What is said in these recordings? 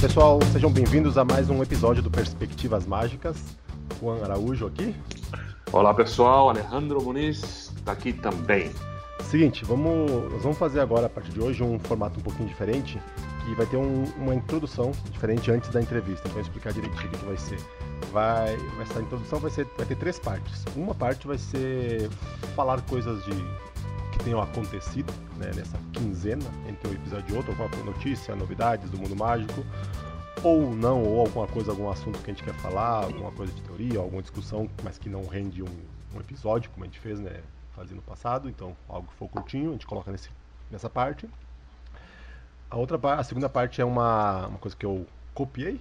pessoal, sejam bem-vindos a mais um episódio do Perspectivas Mágicas. Juan Araújo aqui. Olá pessoal, Alejandro Muniz está aqui também. Seguinte, vamos, nós vamos fazer agora, a partir de hoje, um formato um pouquinho diferente, que vai ter um, uma introdução diferente antes da entrevista. Então, vou explicar direitinho o que vai ser. Vai, essa introdução vai, ser, vai ter três partes. Uma parte vai ser falar coisas de tenham acontecido né, nessa quinzena entre um episódio e outro, alguma notícia, novidades do mundo mágico, ou não, ou alguma coisa, algum assunto que a gente quer falar, alguma coisa de teoria, alguma discussão, mas que não rende um, um episódio, como a gente fez, né? Fazia no passado, então algo que for curtinho, a gente coloca nesse, nessa parte. A outra a segunda parte é uma, uma coisa que eu copiei,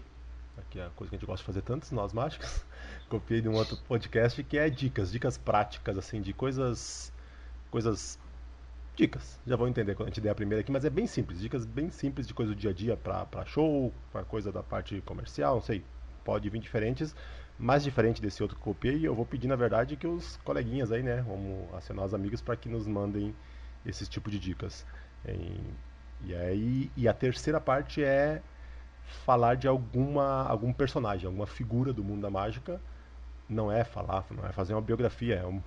que é a coisa que a gente gosta de fazer tantos, nós mágicos. copiei de um outro podcast que é dicas, dicas práticas, assim, de coisas. coisas. Dicas. Já vão entender quando a gente der a primeira aqui, mas é bem simples, dicas bem simples de coisa do dia a dia para show, para coisa da parte comercial, não sei. Pode vir diferentes, mais diferente desse outro que copiei, eu vou pedir, na verdade, que os coleguinhas aí, né, vamos acionar os amigos para que nos mandem esses tipos de dicas. E aí, e a terceira parte é falar de alguma algum personagem, alguma figura do mundo da mágica. Não é falar, não é fazer uma biografia, é um,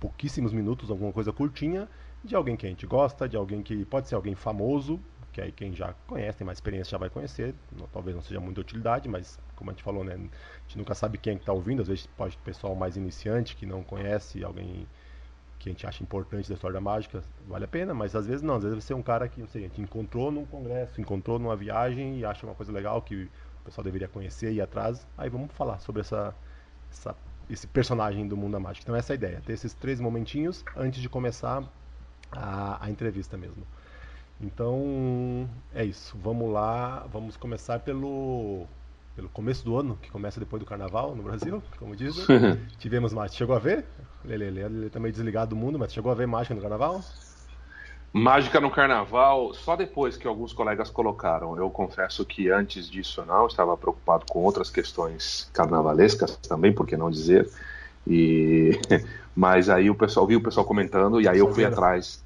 pouquíssimos minutos, alguma coisa curtinha de alguém que a gente gosta, de alguém que pode ser alguém famoso, que aí quem já conhece, tem mais experiência já vai conhecer, talvez não seja muita utilidade, mas como a gente falou, né, a gente nunca sabe quem é está ouvindo, às vezes pode pessoal mais iniciante que não conhece alguém que a gente acha importante da história da mágica, vale a pena, mas às vezes não, às vezes você é um cara que, não sei, a gente encontrou num congresso, encontrou numa viagem e acha uma coisa legal que o pessoal deveria conhecer e ir atrás, aí vamos falar sobre essa, essa esse personagem do mundo da mágica. Então essa é a ideia, ter esses três momentinhos antes de começar a, a entrevista mesmo. Então é isso, vamos lá, vamos começar pelo pelo começo do ano, que começa depois do carnaval no Brasil, como dizem. Tivemos mais. Chegou a ver? Lele, ele tá meio desligado do mundo, mas chegou a ver mágica no carnaval? Mágica no carnaval, só depois que alguns colegas colocaram. Eu confesso que antes disso não, estava preocupado com outras questões carnavalescas também, por que não dizer. E mas aí o pessoal viu o pessoal comentando e aí eu fui atrás.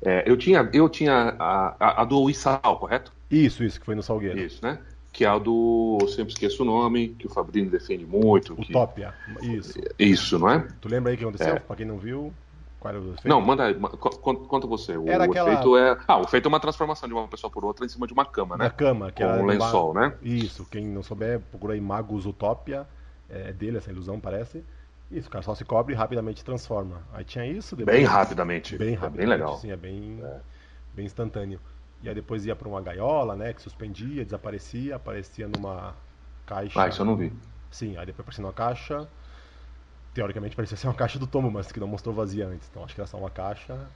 É, eu tinha, eu tinha a, a, a do Issal, correto? Isso, isso que foi no Salgueiro. Isso, né? que é a do. Eu sempre esqueço o nome, que o Fabrini defende muito. Utopia, que... isso. Isso, não é? Tu lembra aí o que aconteceu? É. Pra quem não viu, qual era o efeito? Não, manda aí, conta você. O, era aquela... efeito é. Ah, o efeito é uma transformação de uma pessoa por outra em cima de uma cama, né? Na cama, que Com um lençol, uma... né? Isso, quem não souber, procura aí Magos Utopia, é dele essa ilusão, parece. Isso, o cara só se cobre e rapidamente transforma. Aí tinha isso. Depois... Bem rapidamente. Bem rapidamente. É bem legal. Sim, é bem, é. bem instantâneo. E aí depois ia para uma gaiola, né? Que suspendia, desaparecia, aparecia numa caixa. Ah, isso eu não vi. Sim, aí depois aparecia numa caixa. Teoricamente parecia ser uma caixa do Tomo, mas que não mostrou vazia antes. Então acho que era só uma caixa.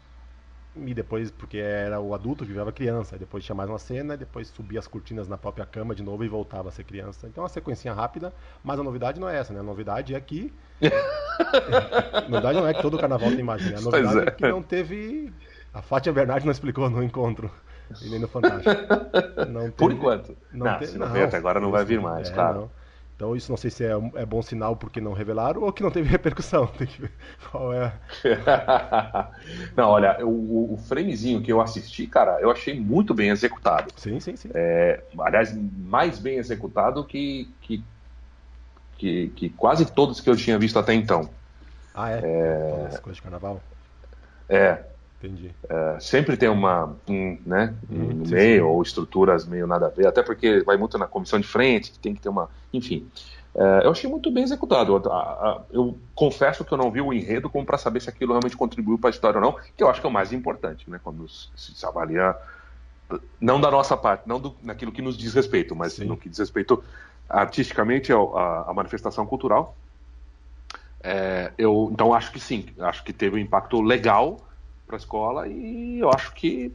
E depois, porque era o adulto que virava criança. Depois tinha mais uma cena, e depois subia as cortinas na própria cama de novo e voltava a ser criança. Então uma sequência rápida, mas a novidade não é essa, né? A novidade é que. a novidade não é que todo carnaval tem magia, né? A novidade é. é que não teve. A Fátia Bernardi não explicou no encontro. E nem no Fantástico. Não Por enquanto. Não, não tem, se não, não até agora não vai vir mais, é, claro. Não. Então isso não sei se é, é, bom sinal porque não revelaram ou que não teve repercussão. Tem que ver qual é. não, olha, o, o framezinho que eu assisti, cara, eu achei muito bem executado. Sim, sim, sim. É, aliás, mais bem executado que, que, que, que, quase todos que eu tinha visto até então. Ah, é? é... As coisas de carnaval? É, Entendi. É, sempre tem uma, um, né, um hum, no meio, sim. ou estruturas meio nada a ver, até porque vai muito na comissão de frente, que tem que ter uma. Enfim. É, eu achei muito bem executado. Eu, eu, confesso que eu não vi o enredo como para saber se aquilo realmente contribuiu para a história ou não, que eu acho que é o mais importante, né? Quando se, se avalia, não da nossa parte, não do, naquilo que nos diz respeito, mas sim. no que diz respeito artisticamente à manifestação cultural. É, eu, então acho que sim, acho que teve um impacto legal para a escola e eu acho que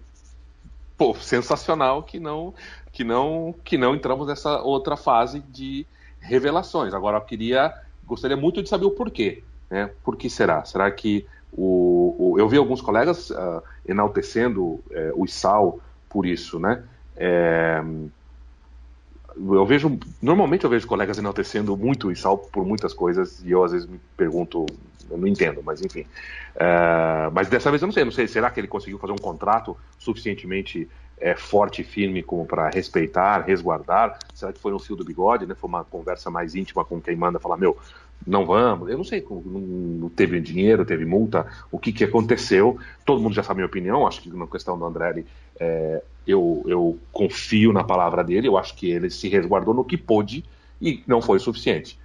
pô, sensacional que não que não que não entramos nessa outra fase de revelações. Agora eu queria gostaria muito de saber o porquê, né? Por que será? Será que o, o eu vi alguns colegas uh, enaltecendo uh, o Isal por isso, né? É, eu vejo normalmente eu vejo colegas enaltecendo muito o Isal por muitas coisas e eu às vezes me pergunto eu não entendo, mas enfim. Uh, mas dessa vez eu não sei, não sei, será que ele conseguiu fazer um contrato suficientemente é, forte e firme como para respeitar, resguardar? Será que foi no fio do bigode, né? Foi uma conversa mais íntima com quem manda falar, meu, não vamos. Eu não sei, não teve dinheiro, teve multa, o que, que aconteceu. Todo mundo já sabe a minha opinião. Acho que na questão do André, é, eu, eu confio na palavra dele. Eu acho que ele se resguardou no que pôde e não foi o suficiente.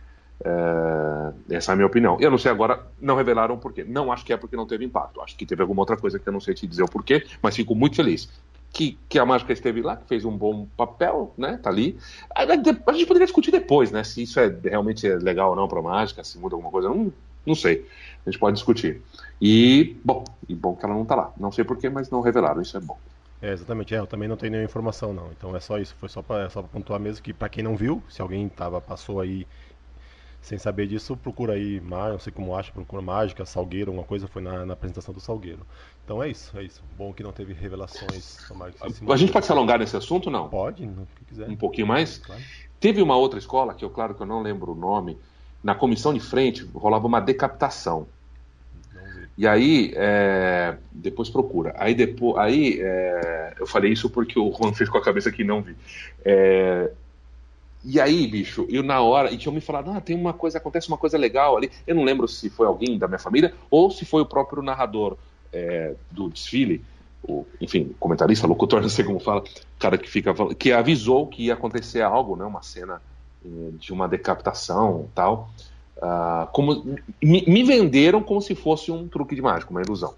É, essa é a minha opinião. Eu não sei agora, não revelaram o porquê. Não acho que é porque não teve impacto. Acho que teve alguma outra coisa que eu não sei te dizer o porquê, mas fico muito feliz que, que, a mágica esteve lá, que fez um bom papel, né? Tá ali. A, a, gente poderia discutir depois, né? Se isso é realmente é legal ou não para mágica, se muda alguma coisa. Não, não sei. A gente pode discutir. E, bom, e bom que ela não tá lá. Não sei porquê, mas não revelaram. Isso é bom. É, exatamente. É, eu também não tenho nenhuma informação, não. Então é só isso. Foi só para só pontuar mesmo que, para quem não viu, se alguém tava, passou aí sem saber disso, procura aí, não sei como acha, procura Mágica, Salgueiro, alguma coisa, foi na, na apresentação do Salgueiro. Então é isso, é isso. Bom que não teve revelações. A gente pode se alongar nesse assunto, não? Pode, no que quiser. Um pouquinho mais? Claro. Teve uma outra escola, que eu claro que eu não lembro o nome, na comissão de frente rolava uma decapitação. E aí, é, depois procura. Aí, depois, aí é, eu falei isso porque o Juan fez com a cabeça que não vi. É, e aí, bicho, eu na hora, e tinham me falado, ah, tem uma coisa, acontece uma coisa legal ali. Eu não lembro se foi alguém da minha família ou se foi o próprio narrador é, do desfile, o, enfim, comentarista, locutor, não sei como fala, cara que fica que avisou que ia acontecer algo, né, uma cena é, de uma decapitação tal. Uh, como me, me, venderam como se fosse um truque de mágica, uma ilusão.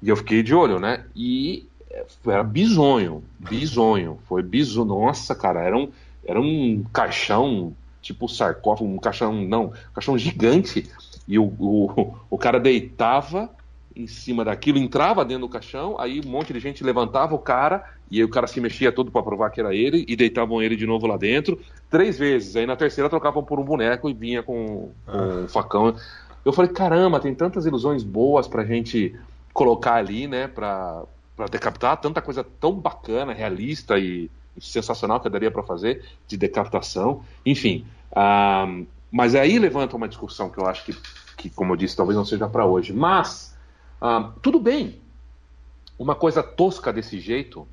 E eu fiquei de olho, né? E é, era bizonho, bizonho, foi bizonho. Nossa, cara, era um era um caixão, tipo sarcófago, um caixão, não, um caixão gigante. E o, o, o cara deitava em cima daquilo, entrava dentro do caixão, aí um monte de gente levantava o cara, e aí o cara se mexia todo para provar que era ele, e deitavam ele de novo lá dentro, três vezes. Aí na terceira trocavam por um boneco e vinha com, com ah. um facão. Eu falei, caramba, tem tantas ilusões boas pra gente colocar ali, né, pra, pra decapitar, tanta coisa tão bacana, realista e, sensacional que daria para fazer de decapitação, enfim. Uh, mas aí levanta uma discussão que eu acho que, que como eu disse, talvez não seja para hoje. Mas uh, tudo bem, uma coisa tosca desse jeito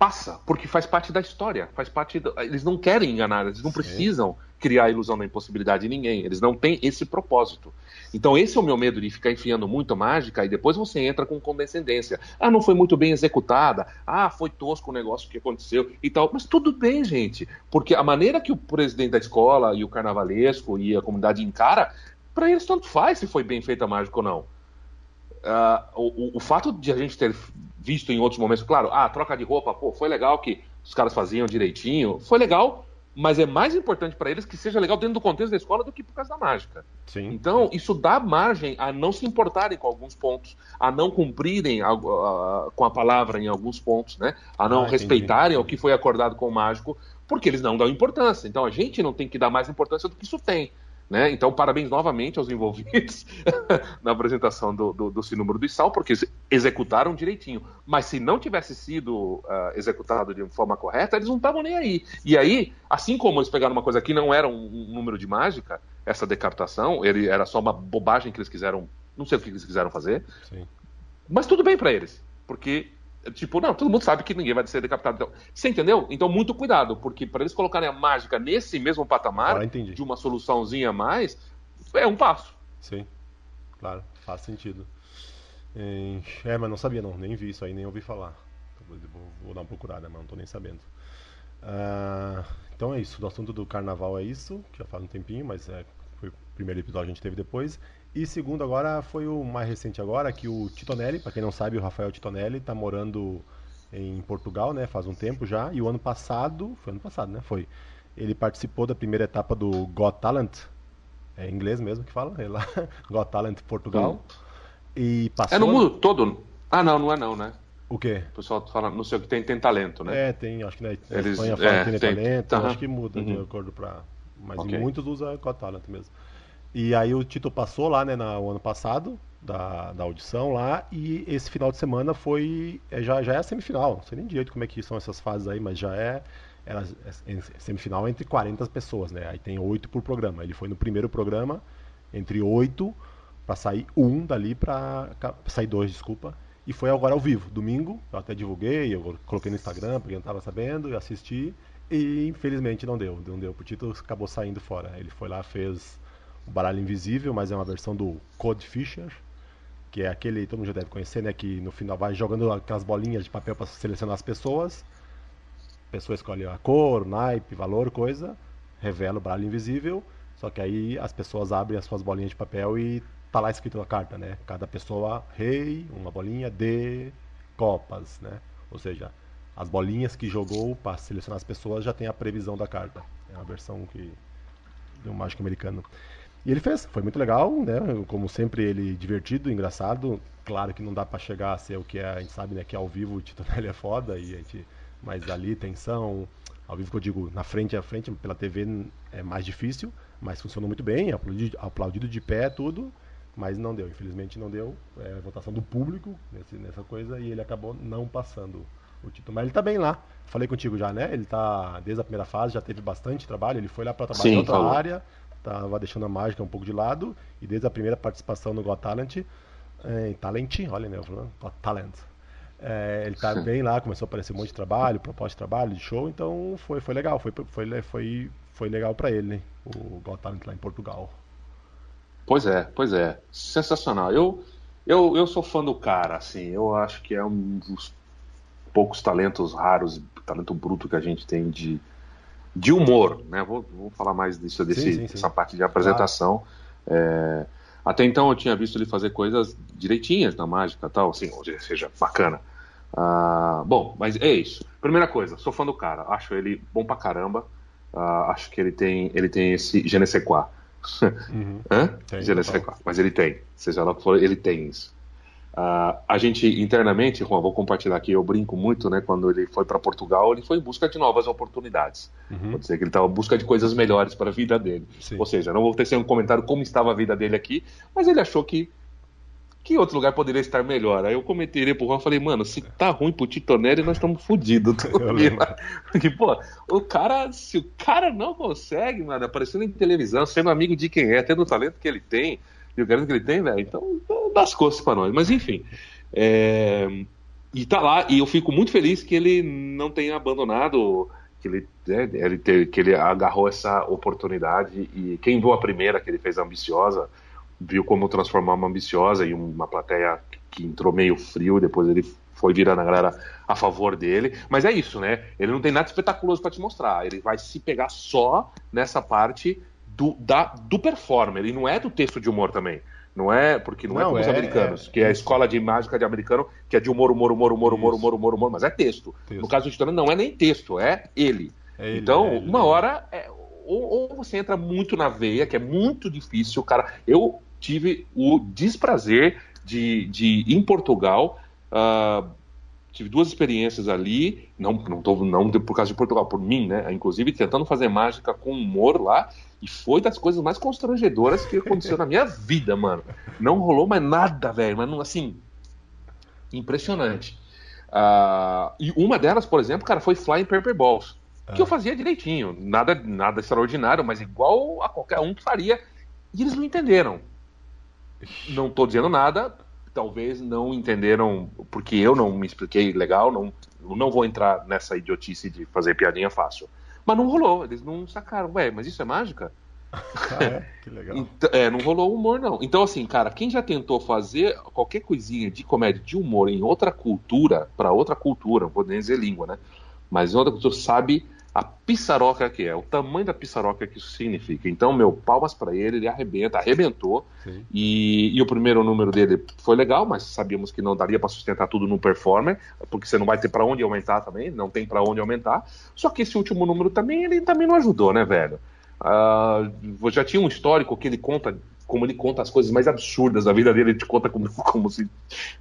passa, porque faz parte da história, faz parte. Do... Eles não querem enganar, eles não Sim. precisam criar a ilusão da impossibilidade de ninguém. Eles não têm esse propósito. Então, esse é o meu medo de ficar enfiando muito mágica e depois você entra com condescendência. Ah, não foi muito bem executada. Ah, foi tosco o negócio que aconteceu e tal. Mas tudo bem, gente. Porque a maneira que o presidente da escola e o carnavalesco e a comunidade encara, para eles tanto faz se foi bem feita a mágica ou não. Uh, o, o, fato de a gente ter visto em outros momentos, claro, ah, troca de roupa, pô, foi legal que os caras faziam direitinho, foi legal mas é mais importante para eles que seja legal dentro do contexto da escola do que por causa da mágica. Sim. Então, isso dá margem a não se importarem com alguns pontos, a não cumprirem a, a, com a palavra em alguns pontos, né? a não ah, respeitarem o que foi acordado com o mágico, porque eles não dão importância. Então, a gente não tem que dar mais importância do que isso tem. Né? Então, parabéns novamente aos envolvidos na apresentação do, do, do Sinúmero do Sal, porque executaram direitinho. Mas se não tivesse sido uh, executado de forma correta, eles não estavam nem aí. E aí, assim como eles pegaram uma coisa que não era um, um número de mágica, essa decapitação, ele era só uma bobagem que eles quiseram, não sei o que eles quiseram fazer, Sim. mas tudo bem para eles, porque Tipo, não, todo mundo sabe que ninguém vai ser decapitado. Então, você entendeu? Então, muito cuidado, porque para eles colocarem a mágica nesse mesmo patamar, de uma soluçãozinha a mais, é um passo. Sim, claro, faz sentido. É, mas não sabia, não, nem vi isso aí, nem ouvi falar. Vou, vou dar uma procurada, mas não tô nem sabendo. Uh, então é isso, o assunto do carnaval é isso, que já faz um tempinho, mas é, foi o primeiro episódio que a gente teve depois. E segundo agora foi o mais recente agora, que o Titonelli, para quem não sabe, o Rafael Titonelli está morando em Portugal, né, faz um tempo já, e o ano passado, foi ano passado, né, foi, ele participou da primeira etapa do Got Talent, é inglês mesmo que fala, é lá, Got Talent Portugal, e passou... É no mundo todo? Ah, não, não é não, né? O quê? O pessoal fala, não sei o que tem, tem talento, né? É, tem, acho que na Eles, Espanha fala é, que tem, tem talento, acho que muda uhum. de acordo para... Mas okay. muitos usam Got Talent mesmo. E aí o Tito passou lá, né, no ano passado, da, da audição lá, e esse final de semana foi. É, já, já é a semifinal. Não sei nem direito como é que são essas fases aí, mas já é. Era é, é semifinal entre 40 pessoas, né? Aí tem oito por programa. Ele foi no primeiro programa, entre oito, para sair um dali para sair dois, desculpa. E foi agora ao vivo, domingo, eu até divulguei, eu coloquei no Instagram, porque não estava sabendo, eu assisti, e infelizmente não deu, não deu. O Tito acabou saindo fora. Ele foi lá, fez o baralho invisível, mas é uma versão do Code Fisher, que é aquele, todo mundo já deve conhecer, né? Que no final vai jogando aquelas bolinhas de papel para selecionar as pessoas. A pessoa escolhe a cor, naipe, valor, coisa, revela o baralho invisível. Só que aí as pessoas abrem as suas bolinhas de papel e tá lá escrito na carta, né? Cada pessoa, rei, uma bolinha de copas, né? Ou seja, as bolinhas que jogou para selecionar as pessoas já tem a previsão da carta. É uma versão que do mágico americano. E ele fez, foi muito legal, né? Como sempre, ele divertido, engraçado. Claro que não dá para chegar a ser o que é, a gente sabe, né? Que ao vivo o Titonelli é foda, e a gente, mas ali tensão, ao vivo que eu digo, na frente a frente, pela TV é mais difícil, mas funcionou muito bem, aplaudido, aplaudido de pé, tudo, mas não deu, infelizmente não deu. É a votação do público nesse, nessa coisa e ele acabou não passando o título. Mas ele tá bem lá. Falei contigo já, né? Ele tá desde a primeira fase, já teve bastante trabalho, ele foi lá para trabalhar em outra falou. área tava deixando a mágica um pouco de lado, e desde a primeira participação no Got Talent, é, Talent, olha, né, Got Talent, é, ele tá bem lá, começou a aparecer um monte de trabalho, proposta de trabalho, de show, então foi, foi legal, foi, foi, foi, foi legal para ele, né, o Got Talent lá em Portugal. Pois é, pois é, sensacional. Eu, eu, eu sou fã do cara, assim, eu acho que é um dos poucos talentos raros, talento bruto que a gente tem de, de humor, né? Vou, vou falar mais disso desse, sim, sim, sim. dessa parte de apresentação. Claro. É, até então eu tinha visto ele fazer coisas direitinhas na mágica, tal, assim, ou seja, bacana. Ah, bom, mas é isso. Primeira coisa, sou fã do cara, acho ele bom pra caramba. Ah, acho que ele tem, ele tem esse je ne sais quoi. Uhum. Hã? Quoi. Mas ele tem, seja lá o que for, ele tem isso. Uh, a gente internamente, Juan, vou compartilhar aqui, eu brinco muito, né? Quando ele foi para Portugal, ele foi em busca de novas oportunidades. Uhum. Dizer que ele estava em busca de coisas melhores para a vida dele. Sim. Ou seja, não vou ter um comentário como estava a vida dele aqui, mas ele achou que que outro lugar poderia estar melhor? Aí eu comentei pro Juan, falei, mano, se tá ruim pro Titonelli, nós estamos fodidos. Porque, pô, o cara, se o cara não consegue, mano, aparecendo em televisão, sendo amigo de quem é, tendo o talento que ele tem, e o garanto que ele tem, velho, então dá as costas para nós. Mas enfim. É... E tá lá, e eu fico muito feliz que ele não tenha abandonado, que ele, né, ele que ele agarrou essa oportunidade. E quem viu a primeira, que ele fez ambiciosa, viu como transformar uma ambiciosa em uma plateia que entrou meio frio, e depois ele foi virando a galera a favor dele. Mas é isso, né? Ele não tem nada espetaculoso para te mostrar. Ele vai se pegar só nessa parte do, da, do performer, e não é do texto de humor também. Não é, porque não, é não é como é, os americanos, é, que é a escola de mágica de americano, que é de humor, humor, humor, humor, humor, humor, humor, humor, mas é texto. texto. No caso do Titano, não é nem texto, é ele. É ele então, é ele, uma hora, é, ou, ou, você entra muito na veia, que é muito difícil, cara. Eu tive o desprazer de, de em Portugal, uh, tive duas experiências ali, não, não, tô, não por causa de Portugal, por mim, né? Inclusive tentando fazer mágica com humor lá, e foi das coisas mais constrangedoras que aconteceu na minha vida, mano. Não rolou mais nada, velho. Mas não, assim. Impressionante. Uh, e uma delas, por exemplo, cara, foi Flying Paper Balls. Ah. Que eu fazia direitinho. Nada, nada extraordinário, mas igual a qualquer um que faria. E eles não entenderam. Não tô dizendo nada. Talvez não entenderam porque eu não me expliquei legal. Não, não vou entrar nessa idiotice de fazer piadinha fácil. Mas não rolou, eles não sacaram. Ué, mas isso é mágica? Ah, é? Que legal. Então, é, não rolou humor, não. Então, assim, cara, quem já tentou fazer qualquer coisinha de comédia, de humor em outra cultura, para outra cultura, não vou nem dizer língua, né? Mas em outra cultura, sabe a pissaroca que é, o tamanho da pissaroca que isso significa. Então, meu, palmas para ele, ele arrebenta, arrebentou. E, e, o primeiro número dele foi legal, mas sabíamos que não daria para sustentar tudo no performer, porque você não vai ter para onde aumentar também, não tem para onde aumentar. Só que esse último número também, ele também não ajudou, né, velho? Uh, já tinha um histórico que ele conta como ele conta as coisas mais absurdas da vida dele, ele te conta como, como se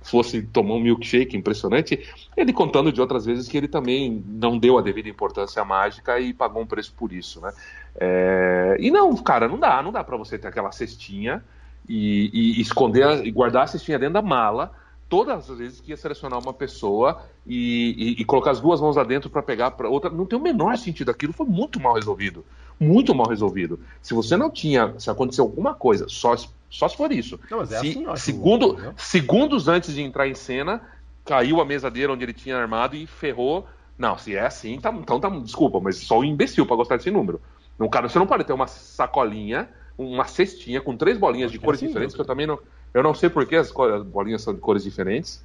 fosse tomar um milkshake, impressionante. Ele contando de outras vezes que ele também não deu a devida importância à mágica e pagou um preço por isso, né? É... E não, cara, não dá, não dá para você ter aquela cestinha e, e esconder e guardar a cestinha dentro da mala todas as vezes que ia selecionar uma pessoa e, e, e colocar as duas mãos lá dentro para pegar para outra, não tem o menor sentido. Aquilo foi muito mal resolvido muito mal resolvido. Se você não tinha, se aconteceu alguma coisa, só Só se for isso. Não, mas é assim, acho, segundo, entendeu? segundos antes de entrar em cena, caiu a mesa dele onde ele tinha armado e ferrou. Não, se é assim, tá, então tá. Desculpa, mas só o imbecil pra gostar desse número. No cara, você não pode ter uma sacolinha, uma cestinha com três bolinhas Acho de é cores assim, diferentes, que eu também não. Eu não sei por que as, bolinhas são de cores diferentes.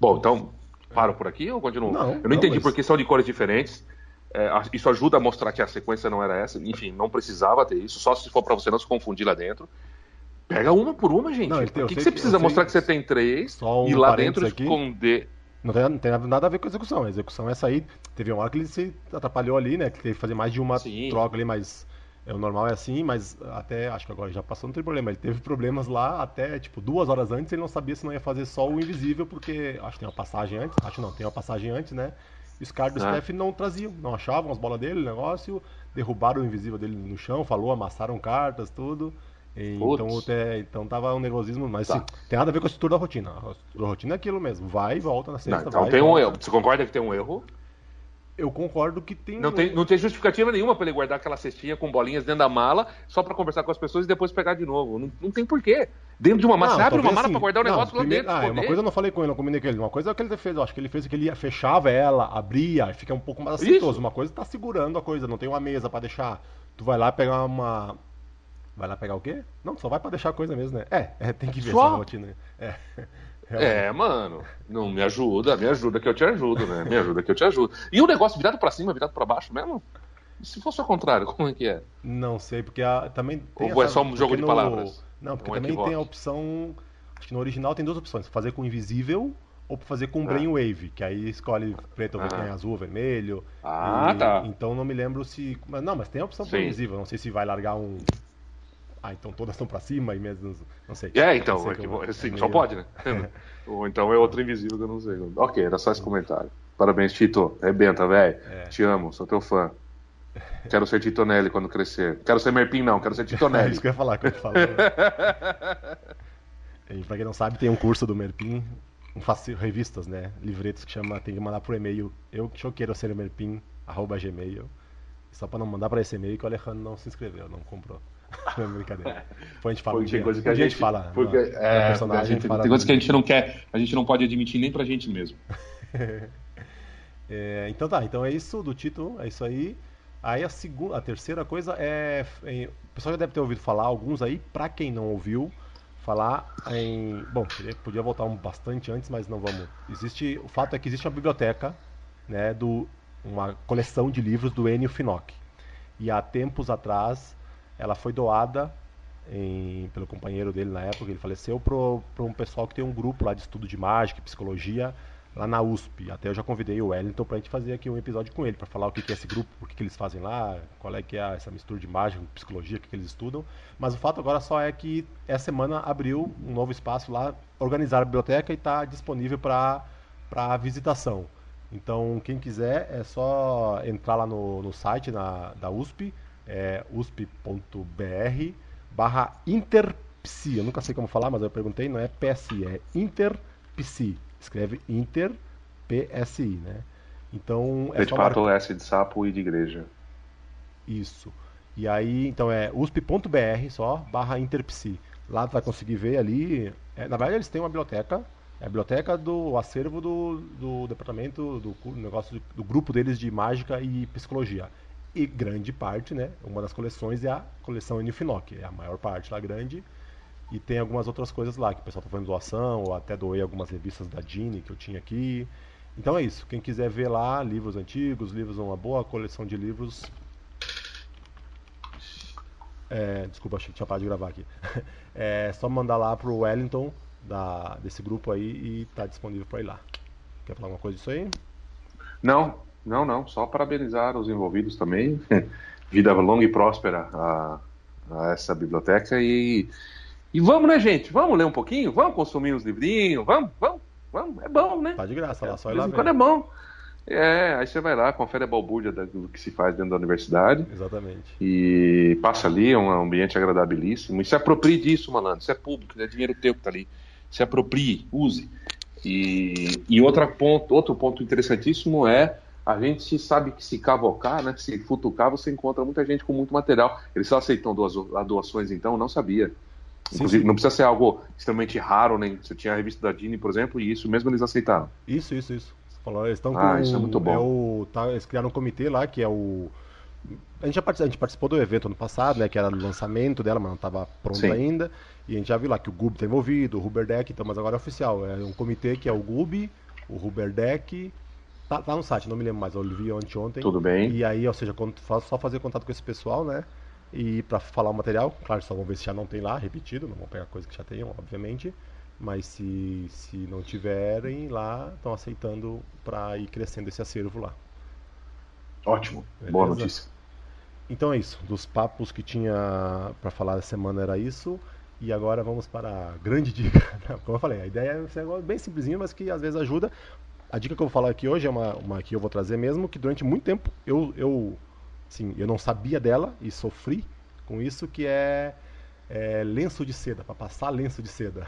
Bom, então, paro por aqui ou continuo? Não, eu não não, entendi mas- por que são de cores diferentes. É, isso ajuda a mostrar que a sequência não era essa. Enfim, não precisava ter isso, só se for pra você não se confundir lá dentro. Pega uma por uma, gente. Não, tenho- que, que sei você que- precisa sei- mostrar que você tem três um e lá dentro aqui. esconder. Não tem, não tem nada a ver com a execução. A execução é aí. Teve uma hora que ele se atrapalhou ali, né? Que teve que fazer mais de uma Sim. troca ali, mas é, o normal é assim, mas até acho que agora já passou, não tem problema. Ele teve problemas lá até, tipo, duas horas antes, ele não sabia se não ia fazer só o invisível, porque acho que tem uma passagem antes, acho não, tem uma passagem antes, né? E os caras do Ah. staff não traziam, não achavam as bolas dele, o negócio, derrubaram o invisível dele no chão, falou, amassaram cartas, tudo. E, então, até, então tava um nervosismo, mas Tá. sim, tem nada a ver com a estrutura da rotina. A estrutura da rotina é aquilo mesmo, vai e volta na Não, sexta, então vai e tem um volta. erro. Você concorda que tem um erro? Eu concordo que tem. Não um- tem, não tem justificativa nenhuma pra ele guardar aquela cestinha com bolinhas dentro da mala só pra conversar com as pessoas e depois pegar de novo. Não, não tem porquê. Dentro de uma mala, Não, você abre uma mala assim- pra guardar o não, negócio lá dentro. Ah, esconder. uma coisa eu não falei com ele, não combinei com ele. Uma coisa é o que ele fez, eu acho que ele fez que ele ia- fechava ela, abria, e fica um pouco mais aceitoso. Uma coisa tá segurando a coisa, não tem uma mesa pra deixar. Tu vai lá pegar uma. Vai lá pegar o quê? Não, só vai pra deixar a coisa mesmo, né? É, é, tem que ver Só? essa rotina. É. Realmente. É, mano. Não, me ajuda, me ajuda que eu te ajudo, né? Me ajuda que eu te ajudo. E o negócio virado pra cima, virado pra baixo mesmo? Se fosse ao contrário, como é que é? Não sei, porque a- também tem Ou é só um jogo de no- palavras? Não, porque Um também equívoco. tem a opção. Acho que no original tem duas opções: fazer com invisível ou fazer com Ah. brainwave, que aí escolhe preto, ou Aham. azul, vermelho. Ah, E- tá. Então não me lembro se. Mas não, mas tem a opção para Sim. invisível. Não sei se vai largar um. Ah, então todas estão pra cima e mesmo. Não sei. É, então, sei é que, como- assim, é só meio- pode, né? Ou então é outro invisível que eu não sei. Ok, era só esse comentário. Parabéns, Tito. Rebenta, velho. É. Te amo, sou teu fã. Quero ser Titonelli quando crescer. Quero ser Merpin, não, quero ser É Titonelli. isso que eu ia falar quando eu falo. e pra quem não sabe, tem um curso do Merpin, um faci- revistas, né? Livretos que chama, tem que mandar pro e-mail eu que eu quero ser Merpin, arroba gmail. Só pra não mandar pra esse e-mail que o Alejandro não se inscreveu, não comprou. Não brincadeira. Depois a gente fala Porque tem coisa que a gente, fala. porque, na- é, personagem, a gente- fala tem coisas do- que a gente não quer, a gente não pode admitir nem pra gente mesmo. É, então tá, então é isso do título, é isso aí. Aí a segunda, a terceira coisa é, é- o pessoal já deve ter ouvido falar, alguns aí, pra quem não ouviu, falar em, bom, podia, voltar um bastante antes, mas não vamos. Existe, o fato é que existe uma biblioteca, né, do uma coleção de livros do Ennio Finocchi. E há tempos atrás ela foi doada em- pelo companheiro dele na época, ele faleceu, para um pessoal que tem um grupo lá de estudo de mágica e psicologia lá na USP. Até eu já convidei o Wellington pra gente fazer aqui um episódio com ele, para falar o que que é esse grupo, o que, que eles fazem lá, qual é que é essa mistura de mágica psicologia, o que, que eles estudam. Mas o fato agora só é que essa semana abriu um novo espaço lá, organizaram a biblioteca e está disponível para visitação. Então, quem quiser é só entrar lá no, no site na, da USP, é usp.br barra interpsi. Eu nunca sei como falar, mas eu perguntei, não é PSI, é interpsi. Escreve Inter PSI, né? Então é P de pato, marcar S de sapo e de igreja. isso. E aí, então é usp.br só, barra interpsi. Lá tu vai conseguir ver ali. é, na verdade, eles têm uma biblioteca. É a biblioteca do acervo do, do departamento, do negócio do, do grupo deles de mágica e psicologia. E grande parte, né? Uma das coleções é a coleção Ennio Finocchi, é a maior parte lá grande. E tem algumas outras coisas lá, que o pessoal tá fazendo doação, ou até doei algumas revistas da Dini que eu tinha aqui. Então é isso. Quem quiser ver lá, livros antigos, livros, uma boa coleção de livros, é, desculpa, achei que tinha parado de gravar aqui. É só mandar lá pro Wellington da, desse grupo aí e tá disponível para ir lá. Quer falar alguma coisa disso aí? Não, não, não. Só parabenizar os envolvidos também. Vida longa e próspera a, a essa biblioteca e, e vamos, né, gente? Vamos ler um pouquinho? Vamos consumir uns livrinhos? Vamos, vamos, vamos. É bom, né? Tá de graça lá, só ir lá quando é bom. É, aí você vai lá, confere a balbúrdia do que se faz dentro da universidade Exatamente. e passa ali, é um ambiente agradabilíssimo. E se aproprie disso, malandro. Isso é público, é dinheiro teu que tá ali. Se aproprie, use. E, e outra ponto, outro ponto interessantíssimo é a gente sabe que se cavocar, né, se futucar, você encontra muita gente com muito material. Eles só aceitam doações, então? Não sabia. Inclusive, sim. não precisa ser algo extremamente raro, nem se tinha a revista da Dini, por exemplo, e isso mesmo eles aceitaram. Isso, isso, isso. Falou, eles estão ah, com, isso é muito bom. É o, tá, eles criaram um comitê lá que é o a gente, já participou, a gente participou do evento ano passado, né? Que era o lançamento dela, mas não estava pronto Sim. ainda. E a gente já viu lá que o GUB está envolvido, o Huberdeck, então, mas agora é oficial. É um comitê que é o GUB, o Huberdeck. Tá, tá no site, não me lembro mais, eu vi ontem ontem. Tudo bem. E aí, ou seja, só fazer contato com esse pessoal, né? E para falar o material, claro, só vamos ver se já não tem lá, repetido, não vão pegar coisa que já tenham, obviamente. Mas se, se não tiverem lá, estão aceitando para ir crescendo esse acervo lá. Ótimo, Beleza? boa notícia. Então é isso. Dos papos que tinha para falar da semana era isso. E agora vamos para a grande dica. Como eu falei, a ideia é ser bem simplesinho, mas que às vezes ajuda. A dica que eu vou falar aqui hoje é uma, uma que eu vou trazer mesmo, que durante muito tempo eu, eu, sim, eu não sabia dela e sofri com isso, que é, é lenço de seda, para passar lenço de seda.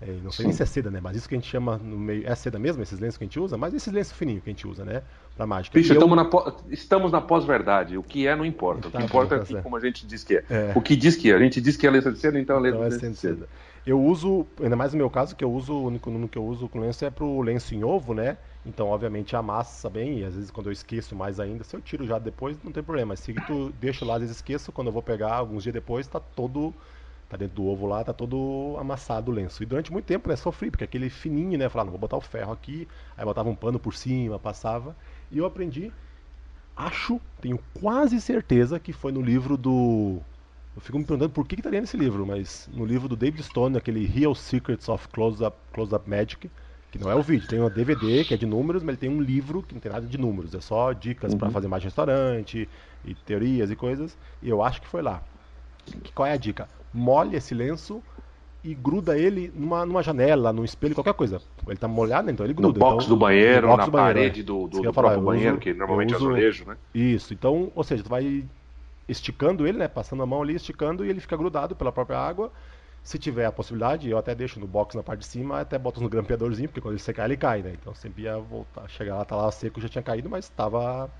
É, não sei Sim. nem se é seda, né? Mas isso que a gente chama no meio. É seda mesmo, esses lenços que a gente usa? Mas esses lenços fininhos que a gente usa, né? Pra mágica. Bicho, eu... na, estamos na pós-verdade. O que é, não importa. Tá, o que importa tá é como a gente diz que é. é. O que diz que é. A gente diz que é lenço de seda, então é lenço então é de seda. Eu uso, ainda mais no meu caso, que eu uso, o único número que eu uso com lenço é pro lenço em ovo, né? Então, obviamente, amassa bem, e às vezes quando eu esqueço mais ainda, se eu tiro já depois, não tem problema. Mas se tu deixa lá, às vezes esqueço, quando eu vou pegar, alguns dias depois, tá todo tá dentro do ovo lá, tá todo amassado o lenço. E durante muito tempo, né, sofri, porque aquele fininho, né, falava, não, vou botar o ferro aqui, aí botava um pano por cima, passava. E eu aprendi, acho, tenho quase certeza que foi no livro do. Eu fico me perguntando por que, que tá lendo esse livro, mas no livro do David Stone, aquele Real Secrets of Close-Up Close -up Magic, que não é o vídeo, tem um DVD que é de números, mas ele tem um livro que não tem nada de números, é só dicas uhum. para fazer mais restaurante e teorias e coisas. E eu acho que foi lá. Qual é a dica? molha esse lenço e gruda ele numa, numa janela, num espelho, qualquer coisa. Ele tá molhado, então ele gruda. No box então, do banheiro, box na do banheiro, parede é. do, do, do próprio uso, banheiro, que normalmente é azulejo, né? Isso, então, ou seja, tu vai esticando ele, né, passando a mão ali, esticando, e ele fica grudado pela própria água. Se tiver a possibilidade, eu até deixo no box na parte de cima, até boto no grampeadorzinho, porque quando ele secar ele cai, né? Então sempre ia voltar, chegar lá, tá lá seco, já tinha caído, mas estava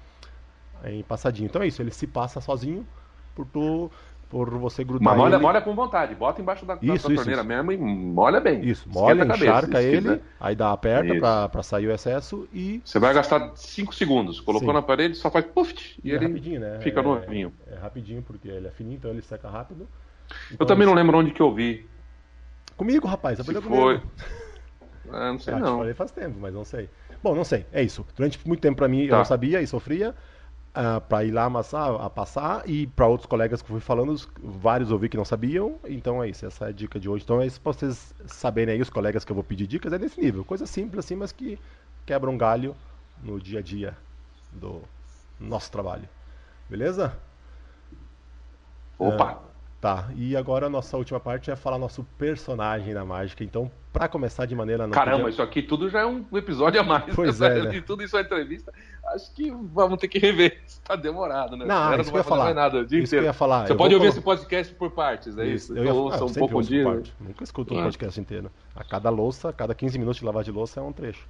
em passadinho. Então é isso, ele se passa sozinho por tu por você grudar Mas molha, ele. molha com vontade, bota embaixo da, isso, da torneira isso. mesmo e molha bem. Isso, molha, cabeça, encharca ele, aí dá aperta pra, pra sair o excesso e... Você vai gastar 5 segundos, colocou Sim. na parede, só faz puff e, e é ele né? fica é, novinho. É, rapidinho, porque ele é fininho, então ele seca rápido. Então, eu também não lembro onde que eu vi. Comigo, rapaz, aprendeu comigo. Foi. Ah, não sei eu não. falei faz tempo, mas não sei. Bom, não sei, é isso. Durante muito tempo pra mim tá. eu não sabia e sofria uh, ah, para ir lá amassar, a passar e para outros colegas que eu fui falando, vários ouvi que não sabiam. Então é isso, essa é a dica de hoje. Então é isso para vocês saberem aí, os colegas que eu vou pedir dicas, é nesse nível. Coisa simples assim, mas que quebra um galho no dia a dia do nosso trabalho. Beleza? Opa! Uh, Tá, e agora a nossa última parte é falar nosso personagem da mágica. Então, para começar de maneira. Não Caramba, podia... isso aqui tudo já é um episódio a mais. Pois é. Né? E tudo isso é entrevista. Acho que vamos ter que rever. Está demorado, né? Não, isso não vai falar. nada o dia isso inteiro. Que eu ia falar. Você eu pode ouvir esse podcast por partes, é isso? isso. Eu, eu ouço um pouco um dia. Nunca escuto um ah. podcast inteiro. A cada louça, a cada 15 minutos de lavar de louça é um trecho.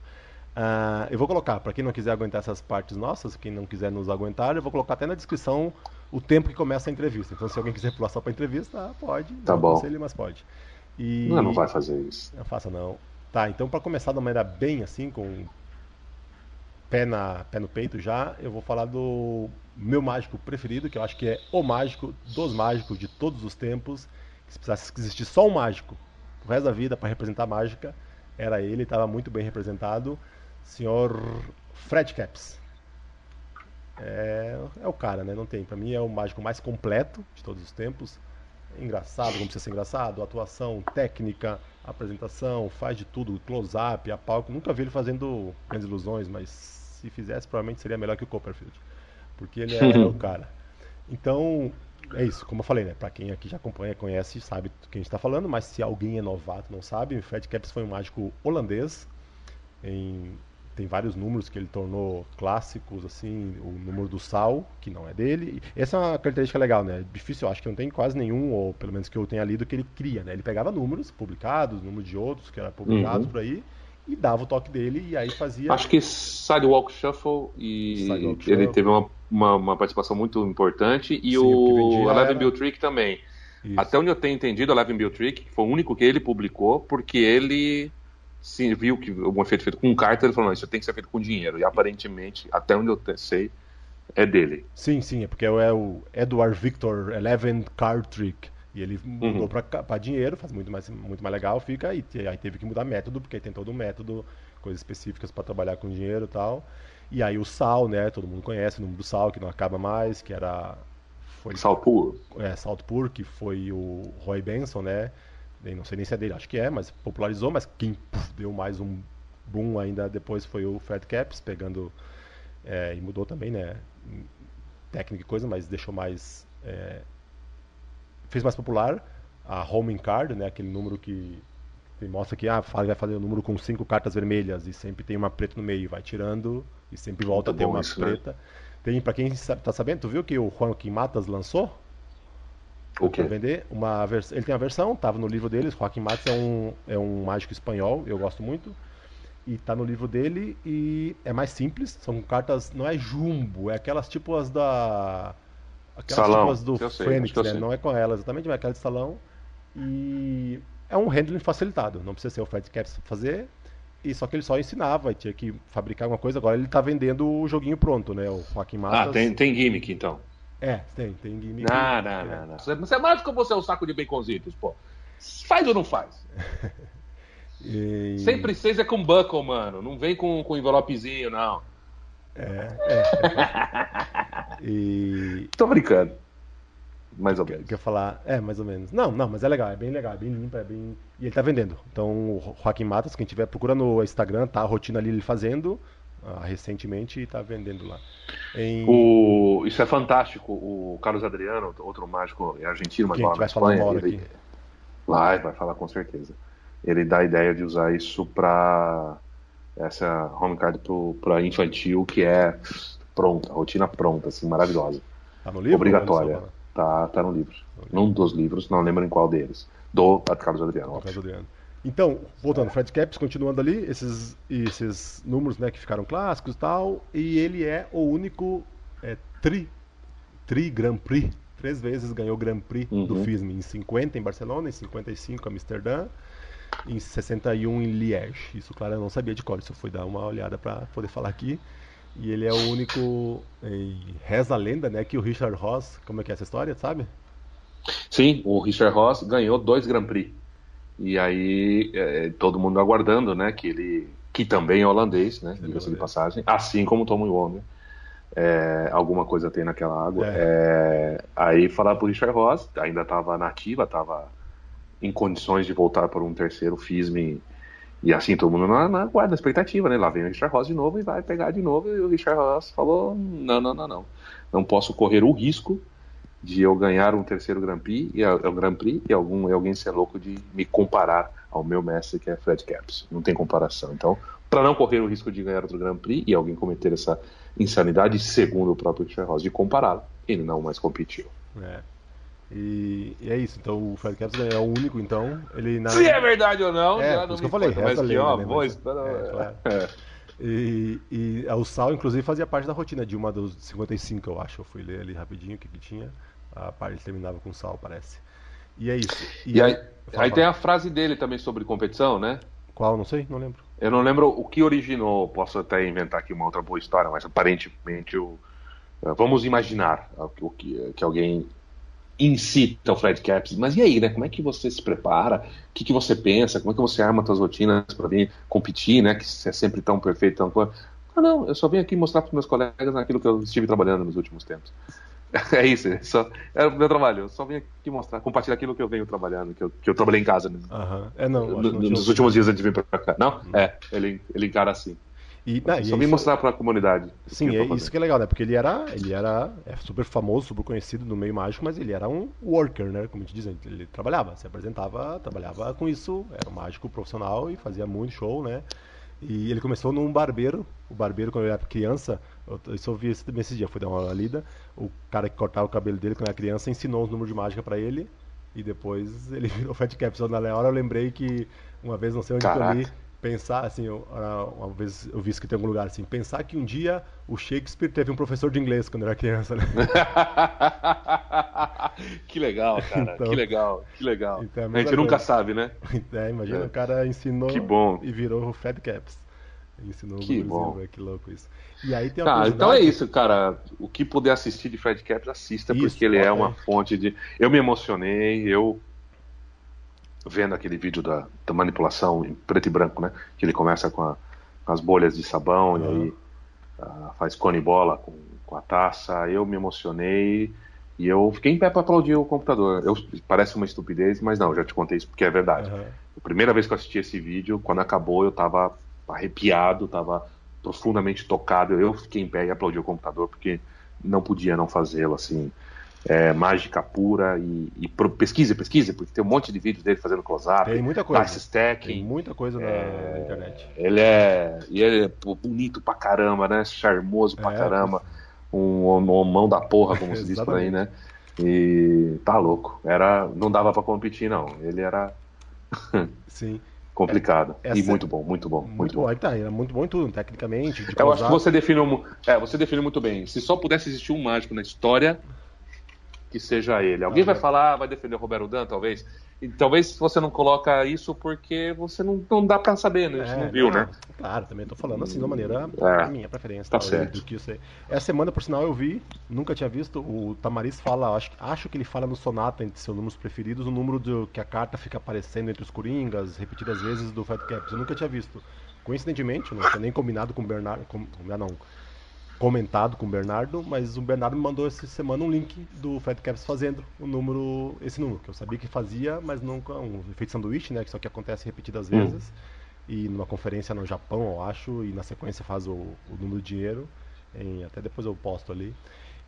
Uh, eu vou colocar, para quem não quiser aguentar essas partes nossas, quem não quiser nos aguentar, eu vou colocar até na descrição o tempo que começa a entrevista. Então, se alguém quiser pular só para entrevista, pode. Tá bom. Ele, mas pode. E... Não, não vai fazer isso. Não faça não. Tá, então para começar da maneira bem assim, com pé, na, pé no peito já, eu vou falar do meu mágico preferido, que eu acho que é o mágico dos mágicos de todos os tempos. Se precisasse existir só um mágico o resto da vida para representar a mágica, era ele, estava muito bem representado. Senhor Fred Caps é, é o cara, né? Não tem. Para mim é o mágico mais completo de todos os tempos. Engraçado, como precisa ser engraçado, atuação, técnica, apresentação, faz de tudo, close-up, a palco. Nunca vi ele fazendo grandes ilusões, mas se fizesse, provavelmente seria melhor que o Copperfield. Porque ele é, o cara. Então, é isso, como eu falei, né? Pra quem aqui já acompanha, conhece, sabe do que a gente está falando, mas se alguém é novato não sabe, Fred Caps foi um mágico holandês em tem vários números que ele tornou clássicos, assim, o número do sal, que não é dele. Essa é uma característica legal, né? Difícil, acho que não tem quase nenhum, ou pelo menos que eu tenha lido, que ele cria, né? Ele pegava números publicados, números de outros que eram publicados uhum. por aí, e dava o toque dele e aí fazia. Acho que Sidewalk Shuffle e Sidewalk ele Shuffle. teve uma, uma, uma, participação muito importante e Sim, o, o Eleven era... Bill Trick também. Isso. Até onde eu tenho entendido, a Levin Bill Trick foi o único que ele publicou, porque ele sim, viu que um efeito feito com carta, ele falou, não, isso tem que ser feito com dinheiro. E aparentemente, até onde eu sei, é dele. Sim, sim, é porque é o Edward Victor Eleven Card Trick. E ele mudou uhum. para dinheiro, faz muito mais, muito mais legal, fica aí. Aí teve que mudar método, porque tem todo um método, coisas específicas para trabalhar com dinheiro e tal. E aí o sal, né? Todo mundo conhece o número do sal, que não acaba mais, que era. Foi, puro. É, salt puro, que foi o Roy Benson, né? Não sei nem se é dele, acho que é, mas popularizou, mas quem puf, deu mais um boom ainda depois foi o Fred Caps, pegando. É, e mudou também, né? Técnica e coisa, mas deixou mais. É, fez mais popular a homing card, né? Aquele número que mostra que ah, vai fazer o um número com cinco cartas vermelhas e sempre tem uma preta no meio, vai tirando e sempre volta Muito a ter uma isso, né? preta. Né? Tem para quem está sabendo, tu viu que o Joaquim Matas lançou? O quê? vender uma vers... ele tem a versão, tava no livro deles. Joaquim Matas é um é um mágico espanhol, eu gosto muito. E tá no livro dele e é mais simples, são cartas, não é jumbo, é aquelas tipo as da aquelas salão. tipo as do Fênix, né? Não é com ela exatamente, mas é aquela de salão. E é um handling facilitado, não precisa ser o Fred Caps fazer. E só que ele só ensinava, tinha que fabricar alguma coisa. Agora ele está vendendo o joguinho pronto, né? O Joaquim Matas. Ah, tem, tem gimmick então. É, tem, tem gimmick. Não, não, não, não. Você é mais que você é o saco de baconzitos, pô. Faz ou não faz? e... Sempre seja é com buckle, mano. Não vem com, com envelopezinho, não. É, é. é. e... Tô brincando. Mais ou menos. Quer falar, é, mais ou menos. Não, não, mas é legal, é bem legal, é bem limpo, é bem. E ele tá vendendo. Então, o Joaquim Matas, quem tiver, procura no Instagram, tá a rotina ali ele fazendo. Uh, recentemente e tá vendendo lá. Em... O... Isso é fantástico. O Carlos Adriano, outro mágico argentino, mas mora na Espanha. Ele... Vai, vai falar com certeza. Ele dá a ideia de usar isso para essa home card para infantil, que é pronta, rotina pronta, assim, maravilhosa. Tá no livro? Obrigatória. Tá, tá no livro. Num dos livros, não lembro em qual deles. Do Carlos Adriano. Carlos Adriano. Então, voltando, Fred Caps, continuando ali, esses, esses números né, que ficaram clássicos e tal, e ele é o único é, tri, tri Grand Prix, três vezes ganhou Grand Prix uhum. do FISM, em 50 em Barcelona, em 55 em Amsterdã, em 61 em Liège. Isso, claro, eu não sabia de cor, isso eu fui dar uma olhada para poder falar aqui. E ele é o único. reza a lenda, né? Que o Richard Ross. Como é que é essa história, sabe? Sim, o Richard Ross ganhou dois Grand Prix. E aí, é, todo mundo aguardando, né? Que ele. Que também é holandês, né? É diga-se de passagem. Assim como Tommy Wonder. É, alguma coisa tem naquela água. É. É, aí falar pro Richard Ross, ainda estava nativa, estava em condições de voltar para um terceiro FISM e assim, todo mundo na, na guarda, expectativa, né? Lá vem o Richard Ross de novo e vai pegar de novo. E o Richard Ross falou: não, não, não, não. Não posso correr o risco de eu ganhar um terceiro Grand Prix e, é Grand Prix, e algum, e alguém ser louco de me comparar ao meu mestre, que é Fred Caps. Não tem comparação. Então, para não correr o risco de ganhar outro Grand Prix e alguém cometer essa insanidade, segundo o próprio Ross, de compará-lo, ele não mais competiu. É. E, e, é isso, então o Fred Caps é o único, então. Ele na... Se é verdade ou não, é, já não que eu falei, resta lei, né, mas... é, claro. é. E, e o Sal, inclusive, fazia parte da rotina de uma dos 55, eu acho. Eu fui ler ali rapidinho o que, que tinha. A parte terminava com Sal, parece. E é isso. E, e aí, aí tem a frase dele também sobre competição, né? Qual? Não sei, não lembro. Eu não lembro o que originou, posso até inventar aqui uma outra boa história, mas aparentemente o. Vamos imaginar o que, que alguém incita o Fred Caps, mas e aí, né? Como é que você se prepara? O que, que você pensa? Como é que você arma suas rotinas para vir competir, né? Que você é sempre tão perfeito, tão... Ah, não, eu só vim aqui mostrar para meus colegas naquilo que eu estive trabalhando nos últimos tempos. É isso, é, só, é o meu trabalho. Eu só vim aqui mostrar, compartilhar aquilo que eu venho trabalhando, que eu, que eu trabalhei em casa. Uhum. É, não, no, nos últimos dias antes de vir para cá. Não? Hum. É, ele, ele encara assim. E, não, e Só vim mostrar para a comunidade. Sim, é isso que é legal, né? Porque ele era, ele era é super famoso, super conhecido no meio mágico, mas ele era um worker, né? Como a gente diz, ele trabalhava, se apresentava, trabalhava com isso, era um mágico profissional e fazia muito show, né? E ele começou num barbeiro, o barbeiro quando ele era criança, eu, isso eu vi esse, esse dia, fui dar uma lida, o cara que cortava o cabelo dele quando era criança ensinou os números de mágica para ele, e depois ele virou Fat Caps. Na hora eu lembrei que uma vez, não sei onde Caraca. eu li, pensar assim, uma vez eu vi isso que tem algum lugar assim, pensar que um dia o Shakespeare teve um professor de inglês quando era criança, né? que legal, cara, então, que legal, que legal. Então, é a, a, gente coisa. nunca sabe, né? É, imagina, é. o cara ensinou que bom. e virou o Fred Ensinou que o bom. que louco isso. E aí tem ah, então é isso, cara. O que puder assistir de Fred Caps, assista, isso, porque ele é uma fonte de. Eu me emocionei, eu vendo aquele vídeo da, da, manipulação em preto e branco, né? Que ele começa com, a, com as bolhas de sabão uhum. e aí uh, faz cone bola com, com a taça. Eu me emocionei e eu fiquei em pé para aplaudir o computador. Eu, parece uma estupidez, mas não, já te contei isso porque é verdade. Uhum. A primeira vez que eu assisti esse vídeo, quando acabou, eu tava arrepiado, tava profundamente tocado. Eu fiquei em pé e aplaudi o computador porque não podia não fazê-lo assim é, mágica pura e, e pesquise, pesquise, porque tem um monte de vídeos dele fazendo close-up. Tem muita coisa. Stacking, tem muita coisa na, é, internet. Ele é, e ele é bonito pra caramba, né? Charmoso pra é, caramba. Um homão da porra, como se diz por aí, né? E tá louco. Era, não dava para competir, não. Ele era. Sim. Complicado. Essa... E muito bom, muito bom. Muito, muito bom. bom. Tá, era muito bom em tudo, tecnicamente. Eu acho que você definiu, é, você definiu muito bem. Se só pudesse existir um mágico na história, que seja ele. Alguém vai falar, vai defender o Roberto Dan, talvez. E talvez você não coloca isso porque você não, não dá para saber, né? A gente é, não viu, não, né? Claro, também tô falando assim de uma maneira é, minha preferência. Tá tal, certo. Do que sei. Essa semana, por sinal, eu vi, nunca tinha visto, o Tamariz fala, acho, acho que ele fala no Sonata, entre seus números preferidos, o número do, que a carta fica aparecendo entre os Coringas, repetidas vezes do Fat Caps. Eu nunca tinha visto. Coincidentemente, não tinha nem combinado com o Bernardo, com, não, comentado com o Bernardo, mas o Bernardo me mandou essa semana um link do Fat Caps fazendo o número, esse número, que eu sabia que fazia, mas nunca, um efeito sanduíche, né, que só que acontece repetidas hum. vezes, e numa conferência no Japão, eu acho, e na sequência faz o, o número de dinheiro, em, até depois eu posto ali.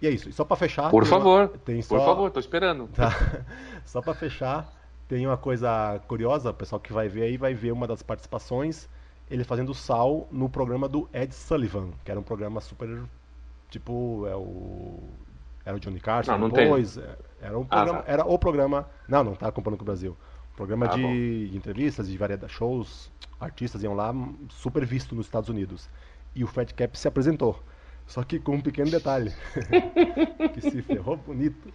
E é isso, e só para fechar... Por favor, uma, tem só, por favor, tô esperando. Tá, só para fechar, tem uma coisa curiosa, o pessoal que vai ver aí vai ver uma das participações ele fazendo sal no programa do Ed Sullivan, que era um programa super tipo é o era o Johnny Carson não, não depois, tem. É, era um ah, programa, ah, tá. era o programa, não, não tá comparando com o Brasil. Programa ah, de, de, entrevistas, de variedade shows, artistas iam lá, super visto nos Estados Unidos. E o Fat Cap se apresentou. Só que com um pequeno detalhe, que se ferrou bonito,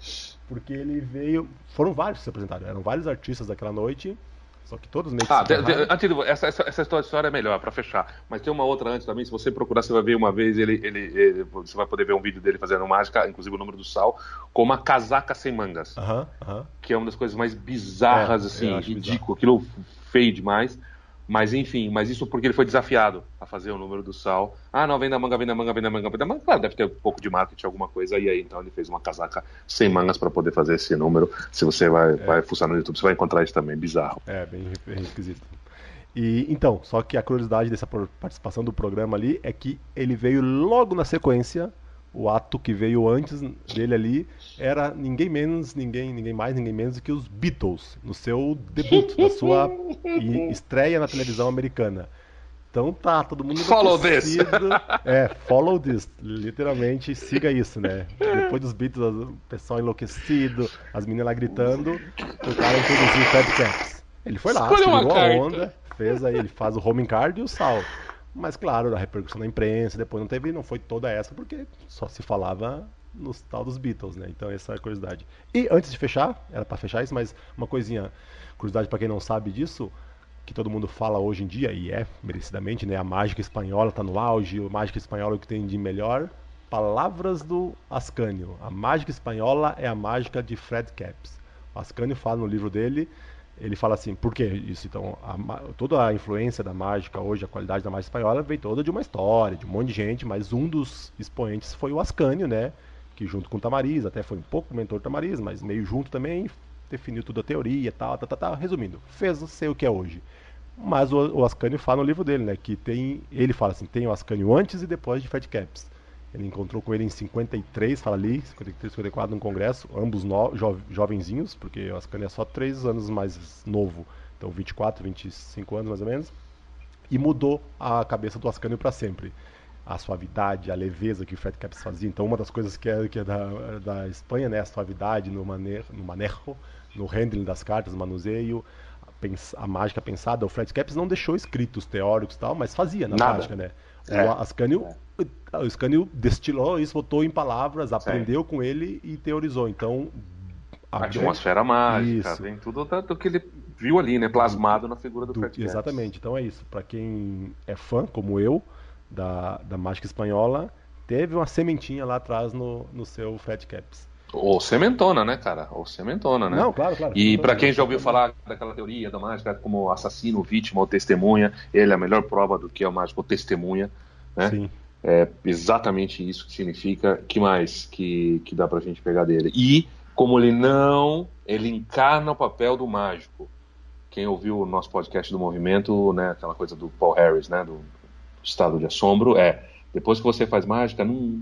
porque ele veio, foram vários que se apresentaram, eram vários artistas daquela noite, só que todos meio que ah, de, de, antes de, essa, essa, essa história é melhor, para fechar. Mas tem uma outra antes também. Se você procurar, você vai ver uma vez, ele, ele, ele, você vai poder ver um vídeo dele fazendo mágica, inclusive o número do sal, com uma casaca sem mangas. Uh -huh, uh -huh. Que é uma das coisas mais bizarras, é, assim, ridículo. Aquilo feio demais. Mas enfim, mas isso porque ele foi desafiado a fazer o número do sal. Ah, não, vem da manga, vem da manga, vem da manga, vem da manga. Claro, deve ter um pouco de marketing, alguma coisa. E aí, então, ele fez uma casaca sem mangas para poder fazer esse número. Se você vai, é. vai fuçar no YouTube, você vai encontrar isso também. Bizarro. É, bem, bem esquisito. E então, só que a curiosidade dessa participação do programa ali é que ele veio logo na sequência o ato que veio antes dele ali era ninguém menos, ninguém, ninguém mais, ninguém menos do que os Beatles, no seu debut, na sua estreia na televisão americana. Então tá, todo mundo Follow this! É, follow this, literalmente, siga isso, né? Depois dos Beatles, o pessoal enlouquecido, as meninas lá gritando, o cara introduziu o Fat Caps. Ele foi lá, segurou a onda, fez aí, ele faz o home card e o sal. Mas claro, a repercussão na imprensa, depois não teve, não foi toda essa, porque só se falava nos tal dos Beatles, né? Então essa é a curiosidade. E antes de fechar, era para fechar isso, mas uma coisinha, curiosidade para quem não sabe disso, que todo mundo fala hoje em dia, e é merecidamente, né? A mágica espanhola está no auge, a mágica espanhola é o que tem de melhor. Palavras do Ascânio. A mágica espanhola é a mágica de Fred Capps. O Ascânio fala no livro dele ele fala assim, por que isso? Então, a, toda a influência da mágica hoje, a qualidade da mágica espanhola, veio toda de uma história, de um monte de gente, mas um dos expoentes foi o Ascânio, né? Que junto com o Tamariz, até foi um pouco mentor do Tamariz, mas meio junto também, definiu toda a teoria tal, tal, tal, tal, resumindo, fez ser o que é hoje. Mas o, o Ascânio fala no livro dele, né? Que tem, ele fala assim, tem o Ascânio antes e depois de Fat Caps. Ele encontrou com ele em 53, fala ali, 53, 54 no congresso, ambos no, jo, jovenzinhos, porque o Ascani é só 3 anos mais novo, então 24, 25 anos mais ou menos, e mudou a cabeça do Ascânio para sempre. A suavidade, a leveza que o Fred Caps fazia. Então, uma das coisas que é, que é da, da Espanha, né, a suavidade no, manejo, no manejo, no handling das cartas, manuseio, a mágica pensada, o Fred Capps não deixou escritos teóricos e tal, mas fazia na Nada. prática, né? É. O Ascanio, é. o Ascanio destilou isso, botou em palavras, aprendeu com ele e teorizou. Então, a atmosfera mágica, isso. vem tudo do que ele viu ali, né? Plasmado na figura do, do Fred Exatamente. Então é isso. Para quem é fã, como eu, da, da mágica espanhola, teve uma sementinha lá atrás no, no seu Fat Caps. Ou sementona, né, cara? Ou sementona, né? Não, claro, claro. E para quem já ouviu falar daquela teoria da mágica como assassino, vítima ou testemunha, ele é a melhor prova do que é o mágico testemunha, né? Sim. É exatamente isso que significa. que mais que, que dá pra gente pegar dele? E como ele não, ele encarna o papel do mágico. Quem ouviu o nosso podcast do movimento, né, aquela coisa do Paul Harris, né, do estado de assombro, é depois que você faz mágica, não,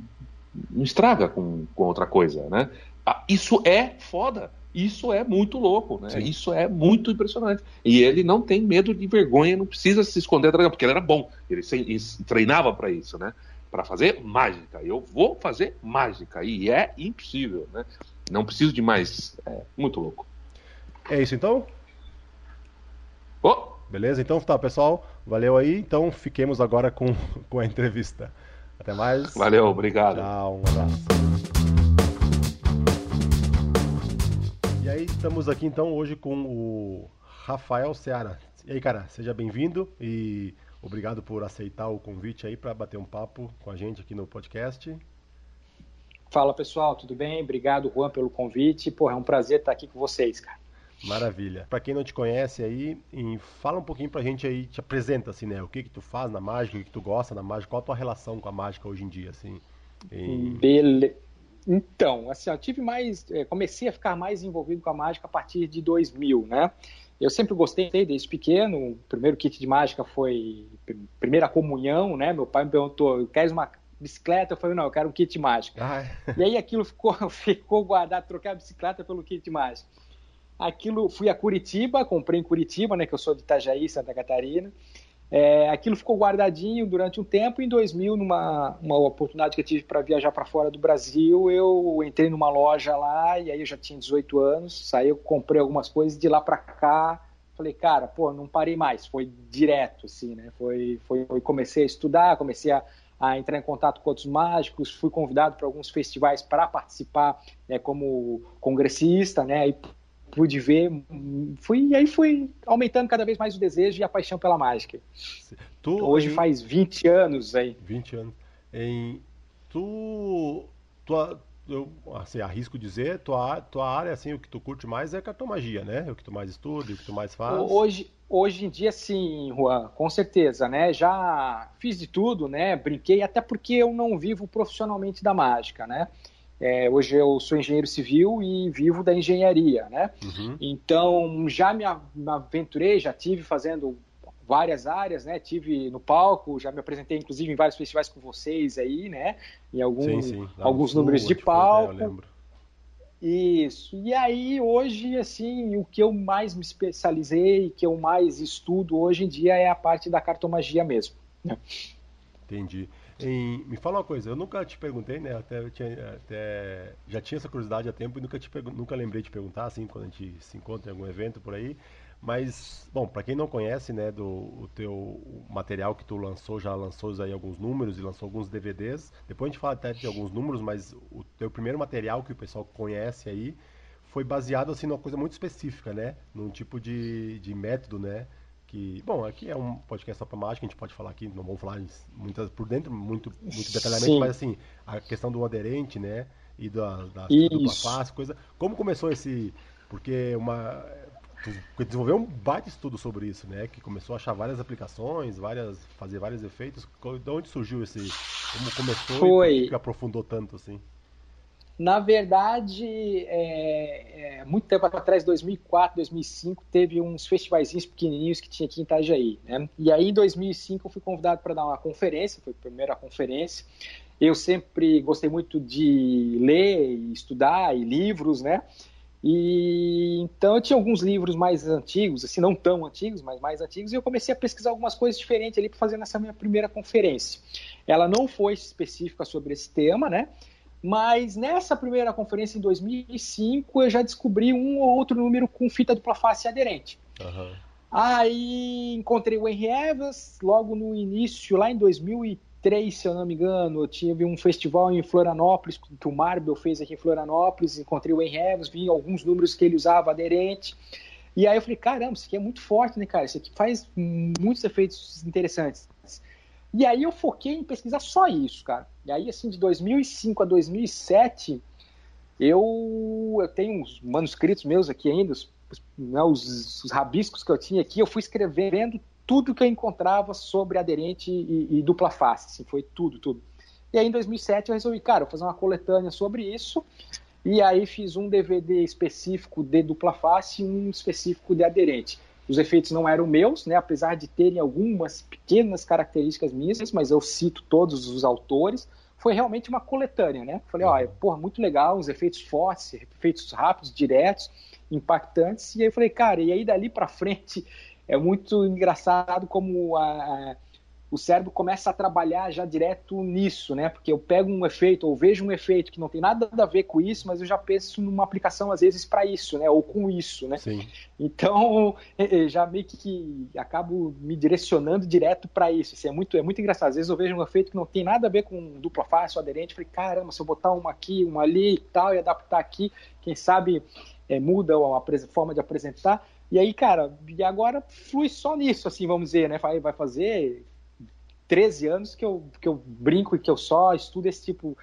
não estraga com, com outra coisa, né? Ah, isso é foda. Isso é muito louco, né? Sim. Isso é muito impressionante. E ele não tem medo de vergonha, não precisa se esconder atrás, porque ele era bom. Ele, ele treinava para isso, né? Para fazer mágica. Eu vou fazer mágica e é impossível, né? Não preciso de mais. É muito louco. É isso então? Oh. Beleza? Então tá, pessoal. Valeu aí. Então fiquemos agora com, com a entrevista. Até mais. Valeu, obrigado. Tchau, um abraço. E aí, estamos aqui então hoje com o Rafael Seara. E aí, cara, seja bem-vindo e obrigado por aceitar o convite aí para bater um papo com a gente aqui no podcast. Fala pessoal, tudo bem? Obrigado, Juan, pelo convite. Porra, é um prazer estar aqui com vocês, cara. Maravilha. Para quem não te conhece aí, fala um pouquinho pra gente aí, te apresenta assim, né? O que que tu faz na mágica, o que, que tu gosta na mágica, qual a tua relação com a mágica hoje em dia, assim? Em... Bele... Então, assim, eu tive mais, é, comecei a ficar mais envolvido com a mágica a partir de 2000, né? Eu sempre gostei desde pequeno. O primeiro kit de mágica foi primeira comunhão, né? Meu pai me perguntou: "Queres uma bicicleta?" Eu falei: "Não, eu quero um kit de mágica". Ah. É. E aí aquilo ficou, ficou guardado, troquei a bicicleta pelo kit de mágica. Aquilo, fui a Curitiba, comprei em Curitiba, né, que eu sou de Itajaí, Santa Catarina. É, aquilo ficou guardadinho durante um tempo. Em 2000, numa uma oportunidade que eu tive para viajar para fora do Brasil, eu entrei numa loja lá e aí eu já tinha 18 anos. Saí, eu comprei algumas coisas de lá para cá. Falei, cara, pô, não parei mais. Foi direto, assim, né? Foi, foi, foi comecei a estudar, comecei a, a entrar em contato com outros mágicos, fui convidado para alguns festivais para participar né, como congressista, né? E pude ver, fui, e aí fui aumentando cada vez mais o desejo e a paixão pela mágica. Tu, Hoje em... faz 20 anos aí. 20 anos. Em, tu, tu, eu assim, arrisco dizer, tua, tua área, assim, o que tu curte mais é cartomagia, né? O que tu mais estuda, o que tu mais faz. Hoje, hoje em dia, sim, Juan, com certeza, né? Já fiz de tudo, né? Brinquei, até porque eu não vivo profissionalmente da mágica, né? É, hoje eu sou engenheiro civil e vivo da engenharia, né? Uhum. Então já me, aventurei, já tive fazendo várias áreas, né? Tive no palco, já me apresentei inclusive em vários festivais com vocês aí, né? Em algum, sim, sim. alguns sul, números de palco. Foi, né? Isso. E aí hoje assim, o que eu mais me especializei, que eu mais estudo hoje em dia é a parte da cartomagia mesmo. Né? Entendi. Em, me fala uma coisa, eu nunca te perguntei, né? Até, tinha, até já tinha essa curiosidade há tempo e nunca, te nunca lembrei de perguntar, assim, quando a gente se encontra em algum evento por aí. Mas, bom, para quem não conhece, né, do o teu material que tu lançou, já lançou aí alguns números e lançou alguns DVDs. Depois a gente fala até de alguns números, mas o teu primeiro material que o pessoal conhece aí foi baseado assim numa coisa muito específica, né? Num tipo de, de método, né? Que bom aqui é um podcast só para mágica a gente pode falar aqui não vamos falar muitas por dentro muito muito detalhadamente Sim. mas assim a questão do aderente né e da, da dupla face coisa como começou esse porque uma tu desenvolveu um baita estudo sobre isso né que começou a achar várias aplicações várias fazer vários efeitos de onde surgiu esse como começou Foi. e aprofundou tanto assim na verdade, é, é, muito tempo atrás, 2004, 2005, teve uns festivais pequenininhos que tinha aqui em Itajaí. Né? E aí, em 2005, eu fui convidado para dar uma conferência, foi a primeira conferência. Eu sempre gostei muito de ler e estudar, e livros, né? E então eu tinha alguns livros mais antigos, assim, não tão antigos, mas mais antigos, e eu comecei a pesquisar algumas coisas diferentes ali para fazer nessa minha primeira conferência. Ela não foi específica sobre esse tema, né? Mas nessa primeira conferência em 2005 eu já descobri um ou outro número com fita dupla face aderente. Uhum. Aí encontrei o Henry Evans logo no início, lá em 2003, se eu não me engano. Eu tive um festival em Florianópolis, que o Marble fez aqui em Florianópolis. Encontrei o Henry Evans, vi alguns números que ele usava aderente. E aí eu falei, caramba, isso aqui é muito forte, né, cara? Isso aqui faz muitos efeitos interessantes. E aí eu foquei em pesquisar só isso, cara. E aí, assim, de 2005 a 2007, eu, eu tenho uns manuscritos meus aqui ainda, os, né, os, os, rabiscos que eu tinha aqui, eu fui escrevendo tudo que eu encontrava sobre aderente e, e dupla face, assim, foi tudo, tudo. E aí em 2007 eu resolvi, cara, fazer uma coletânea sobre isso, e aí fiz um DVD específico de dupla face e um específico de aderente. Os efeitos não eram meus, né, apesar de terem algumas pequenas características minhas, mas eu cito todos os autores foi realmente uma coletânea, né? Falei, ó, uhum. porra, muito legal, uns efeitos fortes, efeitos rápidos, diretos, impactantes. E aí eu falei, cara, e aí dali para frente é muito engraçado como a, a o cérebro começa a trabalhar já direto nisso, né? Porque eu pego um efeito ou vejo um efeito que não tem nada a ver com isso, mas eu já penso numa aplicação às vezes para isso, né? Ou com isso, né? Sim. Então já meio que acabo me direcionando direto para isso. Assim, é muito é muito engraçado. Às vezes eu vejo um efeito que não tem nada a ver com dupla face ou aderente, falei caramba, se eu botar uma aqui, uma ali e tal e adaptar aqui, quem sabe é, muda a forma de apresentar. E aí, cara, e agora flui só nisso, assim, vamos dizer, né? Vai, vai fazer 13 anos que eu, que eu brinco e que eu só estudo esse tipo.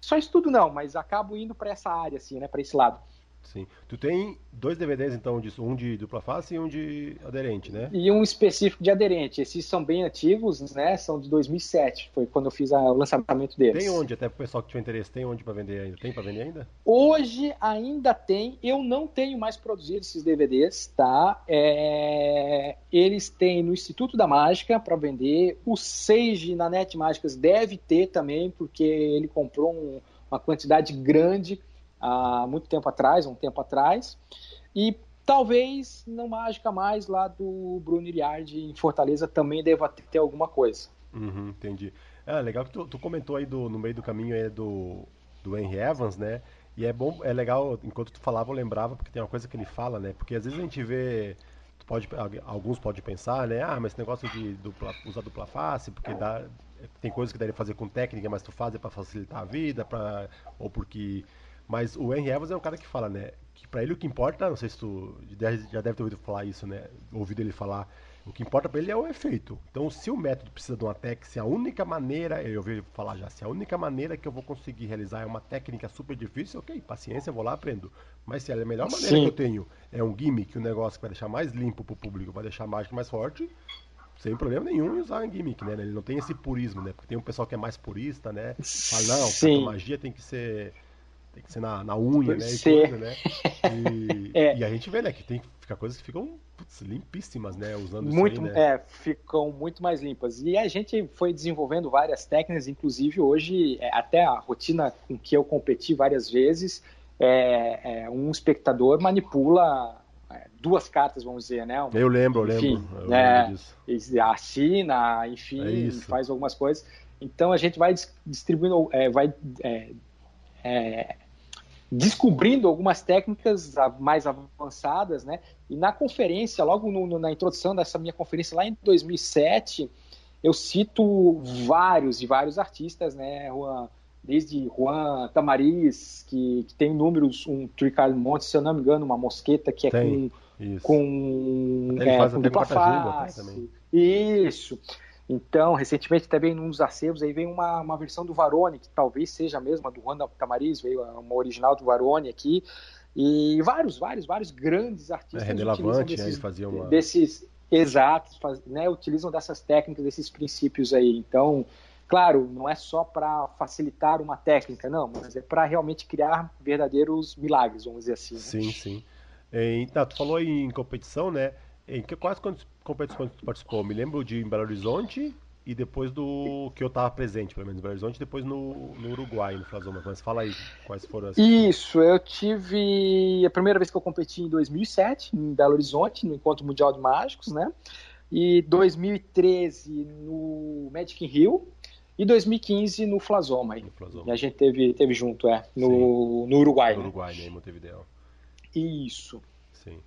Só estudo não, mas acabo indo para essa área, assim, né? Para esse lado. Sim. Tu tem dois DVDs, então, um de dupla face e um de aderente, né? E um específico de aderente. Esses são bem antigos, né? São de 2007, foi quando eu fiz a, o lançamento deles. Tem onde, até para o pessoal que tiver interesse, tem onde para vender ainda? Tem para vender ainda? Hoje ainda tem. Eu não tenho mais produzido esses DVDs, tá? É... Eles têm no Instituto da Mágica para vender. O Sage na Net Mágicas deve ter também, porque ele comprou um, uma quantidade grande há muito tempo atrás, um tempo atrás, e talvez no Mágica Mais lá do Bruno Iriardi em Fortaleza também deva ter alguma coisa. Uhum, entendi. É legal que tu, tu, comentou aí do, no meio do caminho aí do, do Henry Evans, né? E é bom, é legal, enquanto tu falava, eu lembrava, porque tem uma coisa que ele fala, né? Porque às vezes a gente vê. Pode, alguns podem pensar, né? Ah, mas esse negócio de dupla, usar dupla face, porque dá, tem coisas que daria fazer com técnica, mas tu faz é para facilitar a vida, pra, ou porque mas o Henry Evans é um cara que fala, né? Que pra ele o que importa, não sei se tu já deve ter ouvido falar isso, né? Ouvido ele falar. O que importa para ele é o efeito. Então, se o método precisa de uma técnica, se a única maneira, eu ouvi falar já, se a única maneira que eu vou conseguir realizar é uma técnica super difícil, ok, paciência, eu vou lá aprendo. Mas se a melhor maneira Sim. que eu tenho é um gimmick, um negócio que vai deixar mais limpo pro público, vai deixar a mágica mais forte, sem problema nenhum em usar um gimmick, né? Ele não tem esse purismo, né? Porque tem um pessoal que é mais purista, né? Fala, não, a magia tem que ser tem que ser na, na unha, né? E, coisa, né? E, é. e, a gente vê, né, que tem fica coisas que ficam putz, limpíssimas, né? Usando muito, isso aí, né? É, ficam muito mais limpas. E a gente foi desenvolvendo várias técnicas, inclusive hoje, é, até a rotina com que eu competi várias vezes, é, é um espectador manipula é, duas cartas, vamos dizer, né? Eu lembro, eu enfim, lembro. Eu né? lembro assina, enfim, é faz algumas coisas. Então a gente vai distribuindo, vai é, descobrindo algumas técnicas mais avançadas, né? E na conferência, logo no, na introdução dessa minha conferência lá em 2007, eu cito vários e vários artistas, né? Juan, desde Juan Tamariz, que, que tem números, um Tricard Monte, se eu não me engano, uma mosqueta que é tem, com, isso. com, é, com dupla face. Isso. Então, recentemente também num dos acervos aí vem uma, uma versão do Varone, que talvez seja a mesma do Juan Tamariz, veio uma original do Varone aqui, e vários, vários, vários grandes artistas é, René Lavante, desses, fazia uma... desses exatos, faz, né, utilizam dessas técnicas, desses princípios aí. Então, claro, não é só para facilitar uma técnica, não, mas é para realmente criar verdadeiros milagres, vamos dizer assim. Né? Sim, sim. Então, tu falou em competição, né? Em que, quais competições tu participou? Me lembro de em Belo Horizonte e depois do que eu estava presente, pelo menos em Belo Horizonte, depois no, no Uruguai, no Flasoma. Mas fala aí quais foram as. Isso, eu tive a primeira vez que eu competi em 2007 em Belo Horizonte, no Encontro Mundial de Mágicos, né? E 2013 no Magic in Rio e 2015 no Flasoma. Aí. No Flasoma. E a gente teve, teve junto, é, no, no Uruguai. No né? Uruguai, né, em Montevideo. Isso. Sim.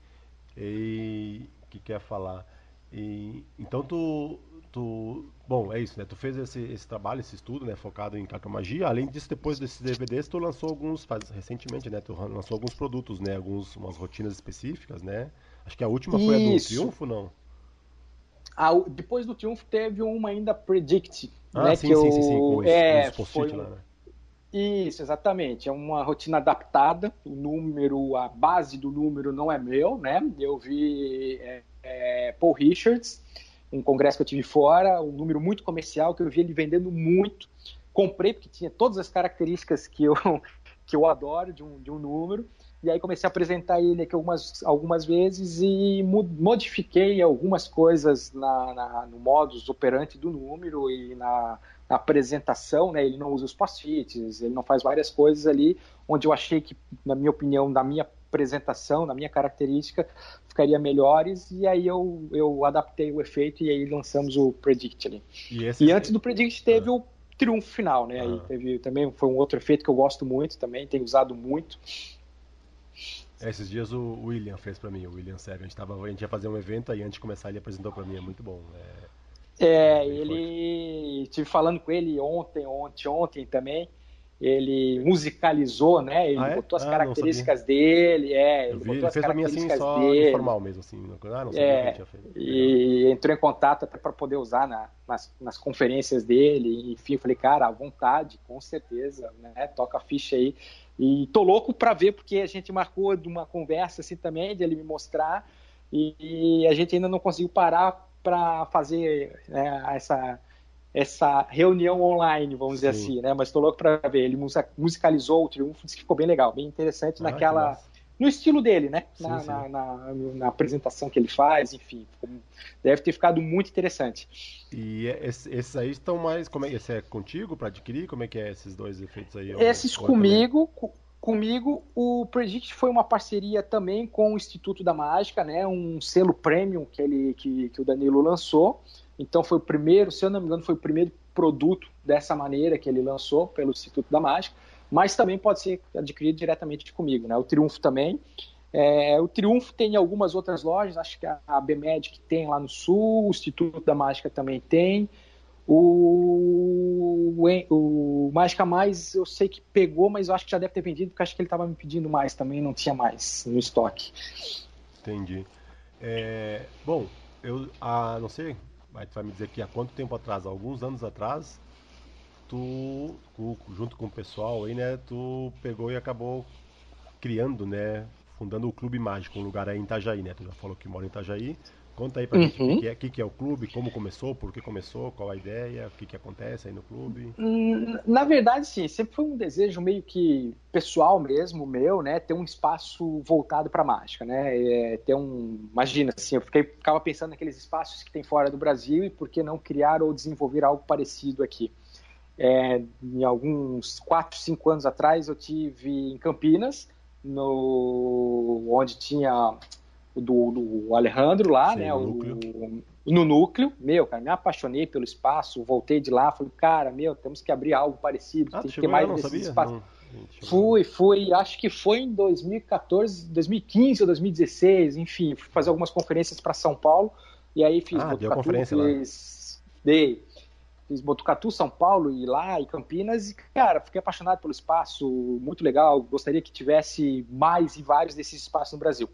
E que quer falar. E, então tu, tu, bom, é isso, né? Tu fez esse, esse trabalho, esse estudo, né, focado em cartomagia. Além disso, depois desses DVDs, tu lançou alguns, faz, recentemente, né? Tu lançou alguns produtos, né? Alguns, umas rotinas específicas, né? Acho que a última foi isso. a do Triunfo, não? Ah, depois do Triunfo teve uma ainda Predict, ah, né? Sim, que sim, eu, sim, sim, com é, foi lá, né? Isso, exatamente. É uma rotina adaptada. O número, a base do número não é meu, né? Eu vi é, é, Paul Richards, um congresso que eu tive fora, um número muito comercial, que eu vi ele vendendo muito. Comprei, porque tinha todas as características que eu, que eu adoro de um, de um número. E aí comecei a apresentar ele aqui algumas, algumas vezes e modifiquei algumas coisas na, na no modus operandi do número e na, na apresentação, né? Ele não usa os post-its, ele não faz várias coisas ali, onde eu achei que, na minha opinião, na minha apresentação, na minha característica, ficaria melhores, e aí eu, eu adaptei o efeito e aí lançamos o Predict ali. E, e antes do Predict teve ah. o triunfo final, né? Ah. Aí teve também foi um outro efeito que eu gosto muito também, tenho usado muito. É, esses dias o William fez para mim, o William Sérgio. A gente, tava, a gente ia fazer um evento aí antes de começar ele apresentou para mim, é muito bom. É, é ele. Estive falando com ele ontem, ontem, ontem também. Ele musicalizou, né? Ele ah, é? botou as ah, características dele, é. Ele, vi, botou ele as fez características mim assim, só dele. informal mesmo, assim. Ah, não sabia é, que tinha feito. E entrou em contato até para poder usar na, nas, nas conferências dele. Enfim, eu falei, cara, à vontade, com certeza, né? Toca a ficha aí. E tô louco para ver, porque a gente marcou de uma conversa assim também, de ele me mostrar, e, e a gente ainda não conseguiu parar para fazer né, essa, essa reunião online, vamos Sim. dizer assim, né? Mas tô louco para ver. Ele musicalizou o Triunfo, disse que ficou bem legal, bem interessante ah, naquela no estilo dele, né? Sim, na, sim. Na, na, na, apresentação que ele faz, enfim. Deve ter ficado muito interessante. E esses aí estão mais. Como é, esse é contigo para adquirir? Como é que é esses dois efeitos aí? Esses comigo. Comigo, o Predict foi uma parceria também com o Instituto da Mágica, né? Um selo premium que, ele, que, que o Danilo lançou. Então foi o primeiro, se eu não me engano, foi o primeiro produto dessa maneira que ele lançou pelo Instituto da Mágica mas também pode ser adquirido diretamente comigo. Né? O Triunfo também. É, o Triunfo tem algumas outras lojas, acho que a BMedic tem lá no Sul, o Instituto da Mágica também tem. O, o, o Mágica Mais eu sei que pegou, mas eu acho que já deve ter vendido, porque acho que ele estava me pedindo mais também, não tinha mais no estoque. Entendi. É, bom, eu ah, não sei, vai, vai me dizer que há quanto tempo atrás, alguns anos atrás, tu, junto com o pessoal aí, né, tu pegou e acabou criando, né, fundando o Clube Mágico, um lugar aí em Itajaí, né? Tu já falou que mora em Itajaí. Conta aí pra uhum. gente o que, é, que, que é o clube, como começou, por que começou, qual a ideia, o que, que acontece aí no clube. Hum, na verdade, sim, sempre foi um desejo meio que pessoal mesmo, meu, né? Ter um espaço voltado para mágica, né? É, ter um. Imagina, assim, eu fiquei, ficava pensando naqueles espaços que tem fora do Brasil e por que não criar ou desenvolver algo parecido aqui. É, em alguns 4, 5 anos atrás, eu tive em Campinas, no, onde tinha do, do Alejandro lá, Sim, né? No núcleo. O, no núcleo. Meu, cara, me apaixonei pelo espaço, voltei de lá, falei, cara, meu, temos que abrir algo parecido, ah, tem que ter mais desses espaços. Fui, fui, acho que foi em 2014, 2015 ou 2016, enfim, fui fazer algumas conferências para São Paulo e aí fiz ah, conferência fiz, dei, fiz Botucatu, São Paulo e lá e Campinas e cara, fiquei apaixonado pelo espaço, muito legal, gostaria que tivesse mais e vários desses espaços no Brasil.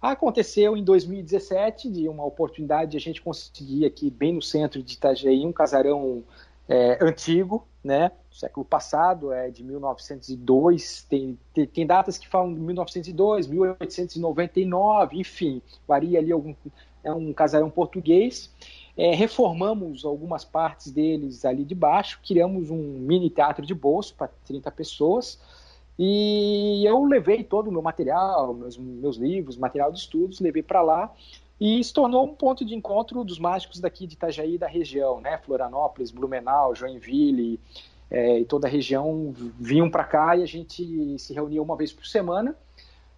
Aconteceu em 2017 de uma oportunidade de a gente conseguir aqui bem no centro de Itajaí um casarão é, antigo, né, século passado, é de 1902, tem, tem, tem, datas que falam de 1902, 1899, enfim, varia ali algum, é um casarão português, é, reformamos algumas partes deles ali de baixo, criamos um mini teatro de bolso para 30 pessoas. E eu levei todo o meu material, meus, meus livros, material de estudos, levei para lá e se tornou um ponto de encontro dos mágicos daqui de Itajaí da região, né? Florianópolis, Blumenau, Joinville é, e toda a região vinham para cá e a gente se reunia uma vez por semana.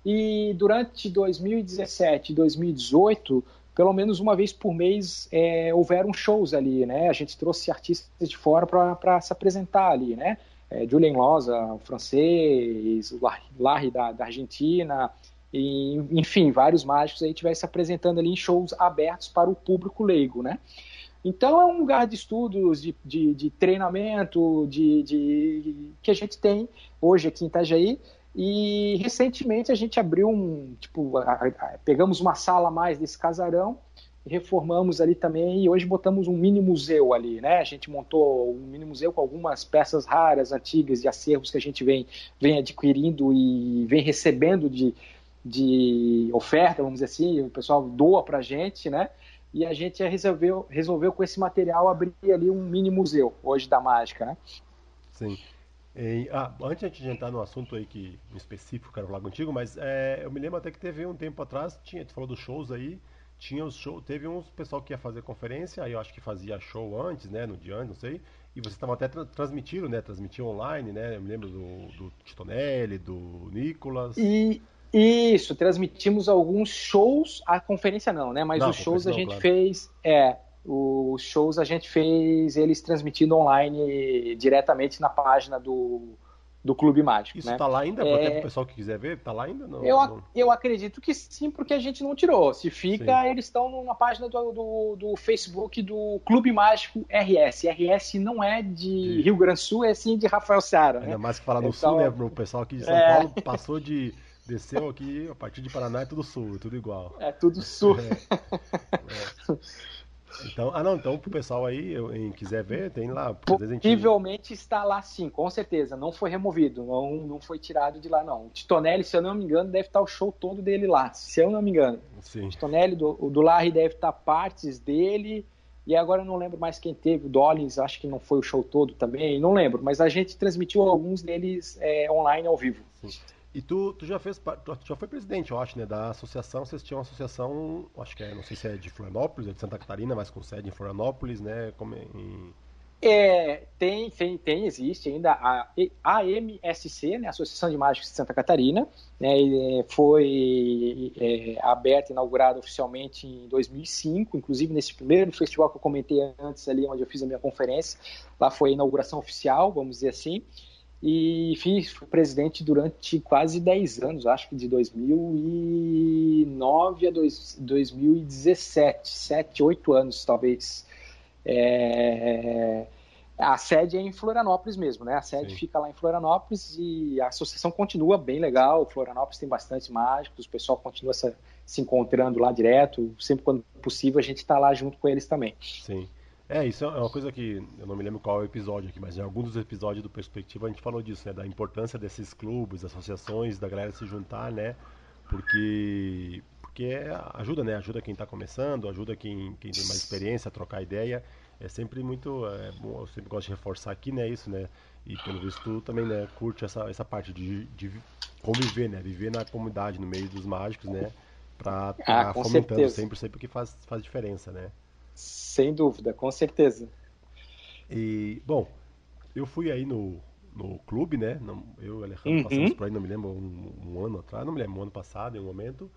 E durante 2017 e 2018 pelo menos uma vez por mês é, houveram shows ali, né? A gente trouxe artistas de fora para se apresentar ali, né? É, Julian Loza, o francês, o Larry da, da Argentina, e, enfim, vários mágicos aí estivessem se apresentando ali em shows abertos para o público leigo, né? Então é um lugar de estudos, de, de, de treinamento, de, de, que a gente tem hoje aqui em Itajaí. E recentemente a gente abriu um, tipo, a, a, pegamos uma sala a mais desse casarão, reformamos ali também e hoje botamos um mini museu ali, né? A gente montou um mini museu com algumas peças raras, antigas de acervos que a gente vem, vem adquirindo e vem recebendo de, de oferta, vamos dizer assim, o pessoal doa pra gente, né? e a gente resolveu, resolveu com esse material abrir ali um mini museu hoje da mágica, né? Sim. E, ah, antes de entrar no assunto aí que em específico quero falar contigo, mas é, eu me lembro até que teve um tempo atrás, tinha, tu falou dos shows aí, tinha os shows, teve uns pessoal que ia fazer conferência, aí eu acho que fazia show antes, né, no dia antes, não sei, e vocês estavam até tra transmitindo, né, transmitiam online, né, eu me lembro do, do Titonelli, do Nicolas. E, isso, transmitimos alguns shows, a conferência não, né? Mas não, os shows a gente claro. fez, é, os shows a gente fez eles transmitindo online diretamente na página do, do Clube Mágico. Isso né? tá lá ainda? É... Pro pessoal que quiser ver, tá lá ainda? Não, eu, não... eu acredito que sim, porque a gente não tirou. Se fica, sim. eles estão na página do, do, do, Facebook do Clube Mágico RS. RS não é de, de... Rio Grande do Sul, é sim de Rafael Seara. Ainda né? mais que falar no então, Sul, né? O pessoal aqui de São é... Paulo passou de Desceu aqui, a partir de Paraná é tudo sul, é tudo igual. É tudo sul. É. Então, ah não, então pro pessoal aí, quem quiser ver, tem lá. Possivelmente gente... está lá sim, com certeza. Não foi removido, não, não foi tirado de lá não. O Titonelli, se eu não me engano, deve estar o show todo dele lá, se eu não me engano. Sim. O Titonelli, do, o do Larry deve estar partes dele. E agora eu não lembro mais quem teve. O Dollins, acho que não foi o show todo também, não lembro. Mas a gente transmitiu alguns deles é, online ao vivo. Sim. E tu, tu já fez tu já foi presidente, eu acho, né, da associação, vocês tinham uma associação, acho que é, não sei se é de Florianópolis, é de Santa Catarina, mas com sede em Florianópolis, né, como em... É, tem, tem, tem, existe ainda a AMSC, né, Associação de Mágicos de Santa Catarina, né, foi é, aberta, inaugurada oficialmente em 2005, inclusive nesse primeiro festival que eu comentei antes ali, onde eu fiz a minha conferência, lá foi a inauguração oficial, vamos dizer assim, e fiz, fui presidente durante quase 10 anos, acho que de 2009 a dois, 2017, 7, 8 anos talvez. É, a sede é em Florianópolis mesmo, né? A sede Sim. fica lá em Florianópolis e a associação continua bem legal. Florianópolis tem bastante mágicos, o pessoal continua se, se encontrando lá direto. Sempre quando possível a gente está lá junto com eles também. Sim. É, isso é uma coisa que eu não me lembro qual é o episódio aqui, mas em alguns dos episódios do Perspectiva a gente falou disso, né? Da importância desses clubes, associações, da galera se juntar, né? Porque, porque ajuda, né? Ajuda quem está começando, ajuda quem, quem tem mais experiência a trocar ideia. É sempre muito. É, bom, eu sempre gosto de reforçar aqui, né? Isso, né? E pelo visto tu também né, curte essa, essa parte de, de conviver, né? Viver na comunidade, no meio dos mágicos, né? Pra estar ah, fomentando certeza. sempre, sempre que faz, faz diferença, né? Sem dúvida, com certeza. E, bom, eu fui aí no, no clube, né? Eu e o Alejandro uhum. passamos por aí, não me lembro, um, um, ano atrás, não me lembro, um ano passado, em um momento.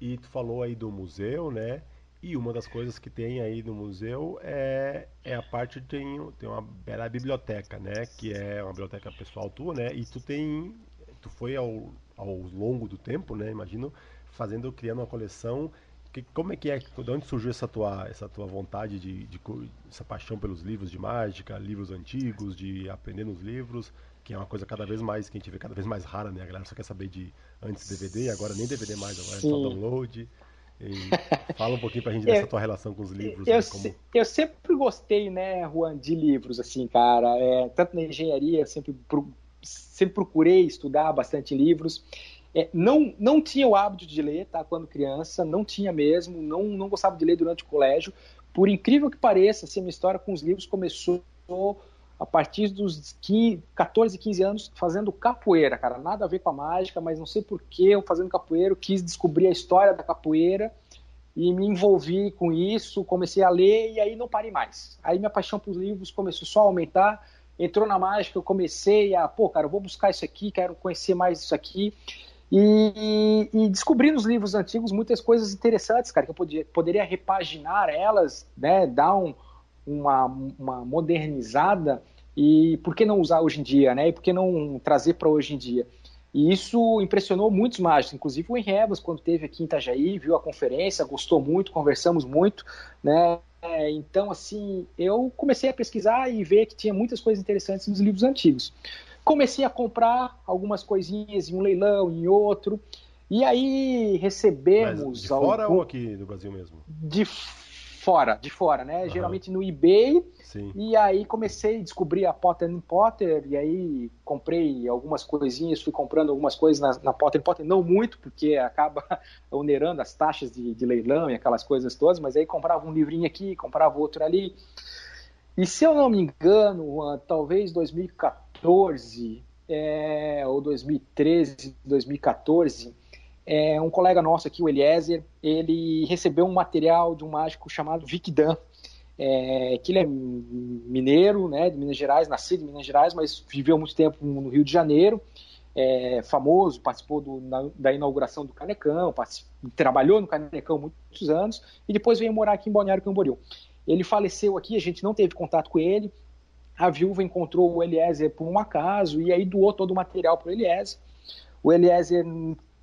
E tu falou aí do museu, né? E uma das coisas que tem aí no museu é, é a parte de tem, tem uma bela biblioteca, né? Que é uma biblioteca pessoal tua, né? E tu tem. Tu foi ao, ao longo do tempo, né? Imagino, fazendo, criando uma coleção que, como é que é? De onde surgiu essa tua, essa tua vontade de, de, essa paixão pelos livros de mágica, livros antigos, de aprender nos livros, que é uma coisa cada vez mais que a gente vê cada vez mais rara, né? A galera só quer saber de antes DVD, agora nem DVD mais, agora é só download. E fala um pouquinho pra gente dessa tua relação com os livros. Eu, né? Como... eu sempre gostei, né, Juan, de livros, assim, cara. É, tanto na engenharia, sempre, pro, sempre procurei estudar bastante livros. É, não, não tinha o hábito de ler, tá? Quando criança, não tinha mesmo, não, não gostava de ler durante o colégio. Por incrível que pareça, assim, minha história com os livros começou a partir dos 15, 14, 15 anos fazendo capoeira, cara. Nada a ver com a mágica, mas não sei porquê, eu fazendo capoeira, eu quis descobrir a história da capoeira e me envolvi com isso, comecei a ler e aí não parei mais. Aí minha paixão por livros começou só a aumentar. Entrou na mágica, eu comecei a, pô, cara, eu vou buscar isso aqui, quero conhecer mais isso aqui. E, e, descobri nos livros antigos muitas coisas interessantes, cara, que eu podia, poderia repaginar elas, né, dar um, uma, uma modernizada e por que não usar hoje em dia, né? E por que não trazer para hoje em dia? E isso impressionou muitos mágicos, inclusive o Henry Evans, quando teve aqui em Itajaí, viu a conferência, gostou muito, conversamos muito, né? Então, assim, eu comecei a pesquisar e ver que tinha muitas coisas interessantes nos livros antigos. Comecei a comprar algumas coisinhas em um leilão, em outro, e aí recebemos. Mas de fora algum... ou aqui no Brasil mesmo? De fora, de fora, né? Uhum. Geralmente no eBay. Sim. E aí comecei a descobrir a Potter Potter, e aí comprei algumas coisinhas, fui comprando algumas coisas na, na Potter Potter, não muito, porque acaba onerando as taxas de, de leilão e aquelas coisas todas, mas aí comprava um livrinho aqui, comprava outro ali. E se eu não me engano, talvez 2014 é, ou 2013, 2014, é, um colega nosso aqui, o Eliezer, ele recebeu um material de um mágico chamado Vic Dan, é, que ele é mineiro, né, de Minas Gerais, nascido em Minas Gerais, mas viveu muito tempo no Rio de Janeiro, é, famoso, participou do, na, da inauguração do Canecão, trabalhou no Canecão muitos anos, e depois veio morar aqui em Balneário Camboriú. Ele faleceu aqui, a gente não teve contato com ele, a viúva encontrou o Eliezer por um acaso, e aí doou todo o material para o Eliezer. O Eliezer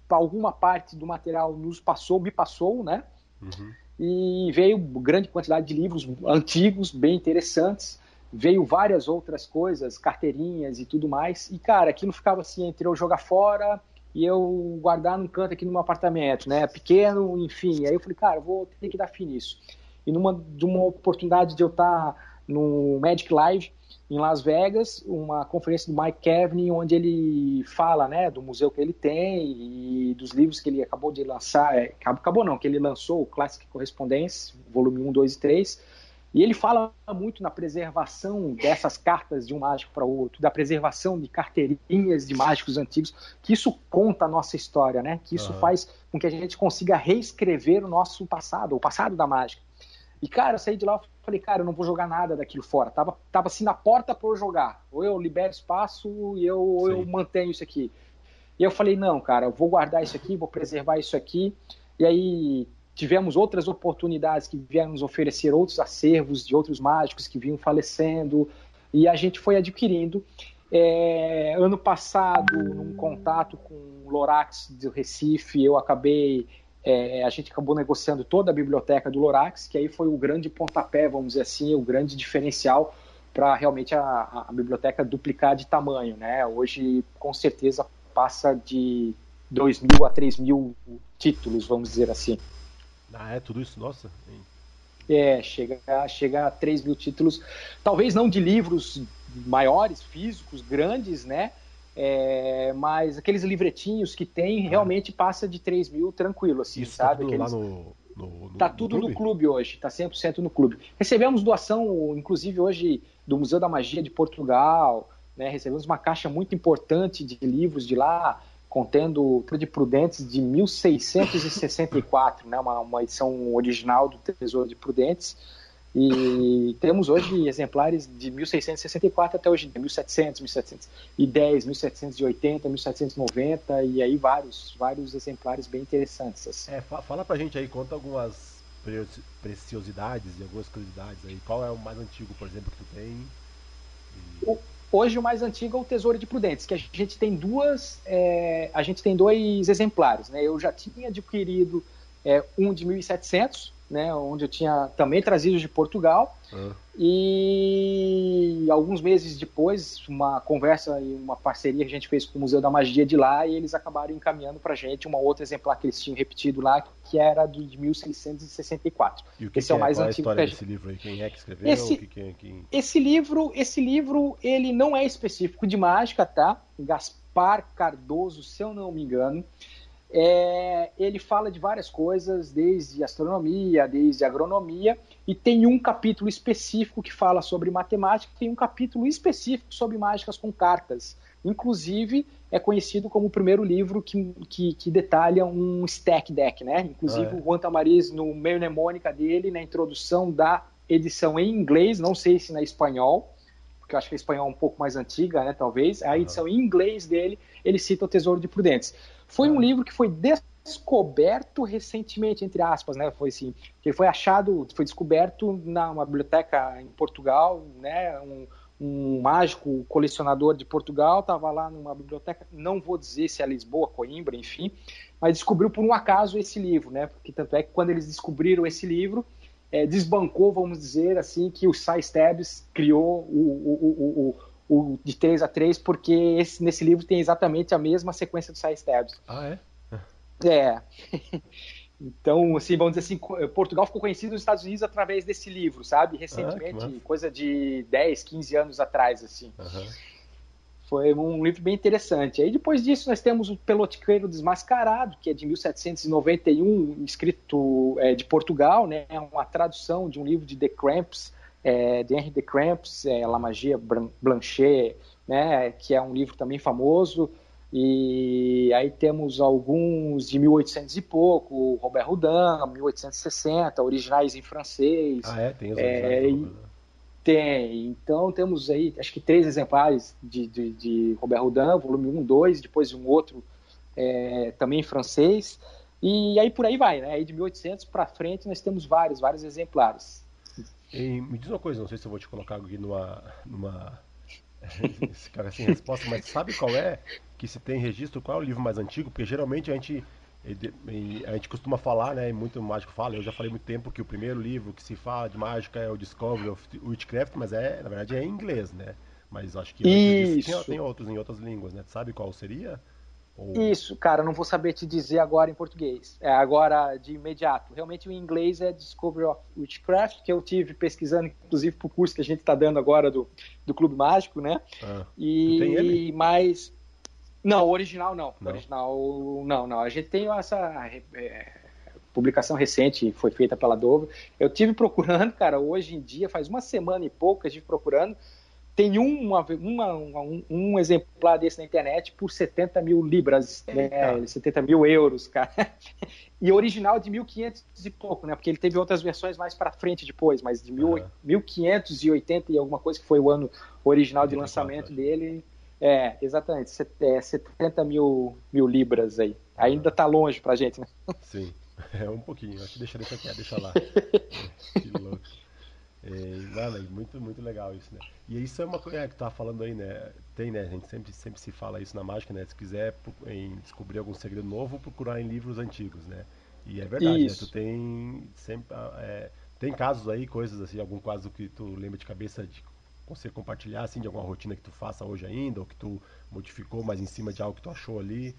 alguma parte do material nos passou, me passou, né? Uhum. E veio grande quantidade de livros antigos, bem interessantes. Veio várias outras coisas, carteirinhas e tudo mais. E, cara, aquilo ficava assim, entre eu jogar fora e eu guardar num canto aqui no meu apartamento, né? Pequeno, enfim. Aí eu falei, cara, vou ter que dar fim nisso. E numa de uma oportunidade de eu estar no Magic Live, em Las Vegas, uma conferência do Mike Kevney, onde ele fala né, do museu que ele tem e dos livros que ele acabou de lançar. É, acabou não, que ele lançou o Classic Correspondence, volume 1, 2 e 3. E ele fala muito na preservação dessas cartas de um mágico para outro, da preservação de carteirinhas de mágicos antigos, que isso conta a nossa história, né? Que isso uhum. faz com que a gente consiga reescrever o nosso passado, o passado da mágica. E, cara, eu saí de lá e falei, cara, eu não vou jogar nada daquilo fora. Tava, tava assim na porta para eu jogar. Ou eu libero espaço e eu, ou eu mantenho isso aqui. E eu falei, não, cara, eu vou guardar isso aqui, vou preservar isso aqui. E aí tivemos outras oportunidades que vieram nos oferecer outros acervos de outros mágicos que vinham falecendo. E a gente foi adquirindo. É, ano passado, num contato com o Lorax do Recife, eu acabei é, a gente acabou negociando toda a biblioteca do Lorax, que aí foi o grande pontapé, vamos dizer assim, o grande diferencial para realmente a, a, biblioteca duplicar de tamanho. Né? Hoje, com certeza, passa de 2 mil a 3 mil títulos, vamos dizer assim. Ah, é tudo isso? Nossa. É, chega, chega a 3 mil títulos, talvez não de livros maiores, físicos, grandes, né? É, mas aqueles livretinhos que tem realmente passa de 3 mil tranquilo, assim, Isso tá sabe? Tá tudo aqueles... lá no, no, no, tá tudo no clube? no clube hoje, tá 100% no clube. Recebemos doação, inclusive hoje, do Museu da Magia de Portugal, né? Recebemos uma caixa muito importante de livros de lá, contendo de Prudentes de 1664, né? Uma, uma edição original do Tesouro de Prudentes. E temos hoje exemplares de 1664 até hoje, 1700, 1710, 1780, 1790 e aí vários, vários exemplares bem interessantes. Assim. É, fala pra gente aí, conta algumas preciosidades e algumas curiosidades aí. Qual é o mais antigo, por exemplo, que tu tem? E... Hoje o mais antigo é o Tesouro de Prudentes, que a gente tem duas, é, a gente tem dois exemplares, né? Eu já tinha adquirido é, um de 1700 né, onde eu tinha também trazido de Portugal. Uhum. E alguns meses depois, uma conversa e uma parceria que a gente fez com o Museu da Magia de lá, e eles acabaram encaminhando para a gente uma outra exemplar que eles tinham repetido lá, que era do de 1664. E o que esse que é, é o mais antigo. É a gente... livro aí? Quem é que escreveu? Esse, que, quem, quem... esse livro, esse livro, ele não é específico de mágica, tá? Gaspar Cardoso, se eu não me engano. É, ele fala de várias coisas, desde astronomia, desde agronomia, e tem um capítulo específico que fala sobre matemática, tem um capítulo específico sobre mágicas com cartas. Inclusive, é conhecido como o primeiro livro que, que, que detalha um stack deck, né? Inclusive, ah, é. o Juan Tamariz, no meio mnemônica dele, na introdução da edição em inglês, não sei se na espanhol, porque eu acho que a espanhol é um pouco mais antiga, né, talvez, a edição em inglês dele, ele cita o Tesouro de Prudentes. Foi um livro que foi descoberto recentemente, entre aspas, né? Foi assim, que foi achado, foi descoberto na uma biblioteca em Portugal, né? Um, um mágico colecionador de Portugal, estava lá numa biblioteca, não vou dizer se é Lisboa, Coimbra, enfim, mas descobriu por um acaso esse livro, né? Porque tanto é que quando eles descobriram esse livro, é, desbancou, vamos dizer assim, que o Cy Stabs criou o, o, o, o, de 3 a 3, porque esse, nesse livro tem exatamente a mesma sequência do Cy Stabs. Ah, é? É. Então, assim, vamos dizer assim, Portugal ficou conhecido nos Estados Unidos através desse livro, sabe? Recentemente, ah, coisa de 10, 15 anos atrás, assim. Uhum. Foi um livro bem interessante. Aí depois disso nós temos o Pelotiqueiro Desmascarado, que é de 1791, escrito é, de Portugal, né? É uma tradução de um livro de The Cramps, é, de Henri de Cramps, é, La Magia Blanchet, né? Que é um livro também famoso. E aí temos alguns de 1800 e pouco, Robert Houdin, 1860, originais em francês. Ah, é? Tem os é, e, Tem. Então temos aí, acho que três exemplares de, de, de Robert Houdin, volume 1, 2, depois um outro é, também em francês. E aí por aí vai, né? Aí de 1800 para frente nós temos vários, vários exemplares. E me diz uma coisa, não sei se eu vou te colocar aqui numa, numa esse cara sem resposta, mas sabe qual é que se tem registro, qual é o livro mais antigo? Porque geralmente a gente a gente costuma falar, né, e muito mágico fala, eu já falei muito tempo que o primeiro livro que se fala de mágica é o Discovery of Witchcraft, mas é, na verdade é em inglês, né? Mas acho que tem, tem, outros em outras línguas, né? Sabe qual seria? Ou... Isso, cara, não vou saber te dizer agora em português. É agora de imediato. Realmente o inglês é Discovery of Witchcraft, que eu tive pesquisando, inclusive, para o curso que a gente está dando agora do, do Clube Mágico, né? Ah, e tem ele? mas não, original não. não. original não, não. A gente tem essa é, publicação recente, foi feita pela Dover. Eu tive procurando, cara, hoje em dia faz uma semana e pouco a gente procurando tem uma, uma, um, um, exemplar desse na internet por 70 mil libras, né? 70 mil euros, cara. E original de 1500 e pouco, né? Porque ele teve outras versões mais para frente depois, mas de mil, uhum. 1580 e alguma coisa que foi o ano original de lançamento dele. É, exatamente, é, 70 mil, mil libras aí. Ainda tá longe pra gente, né? Sim, é um pouquinho. Acho que deixa, deixa, deixa lá. é, que louco. É, muito, muito legal isso, né? E isso é uma coisa é, que tu tá falando aí, né? Tem, né? A gente sempre, sempre se fala isso na mágica, né? Se quiser em descobrir algum segredo novo, procurar em livros antigos, né? E é verdade, né? Tu tem sempre. Ah, é, tem casos aí, coisas assim, algum caso que tu lembra de cabeça de você compartilhar, assim, de alguma rotina que tu faça hoje ainda, ou que tu modificou mais em cima de algo que tu achou ali.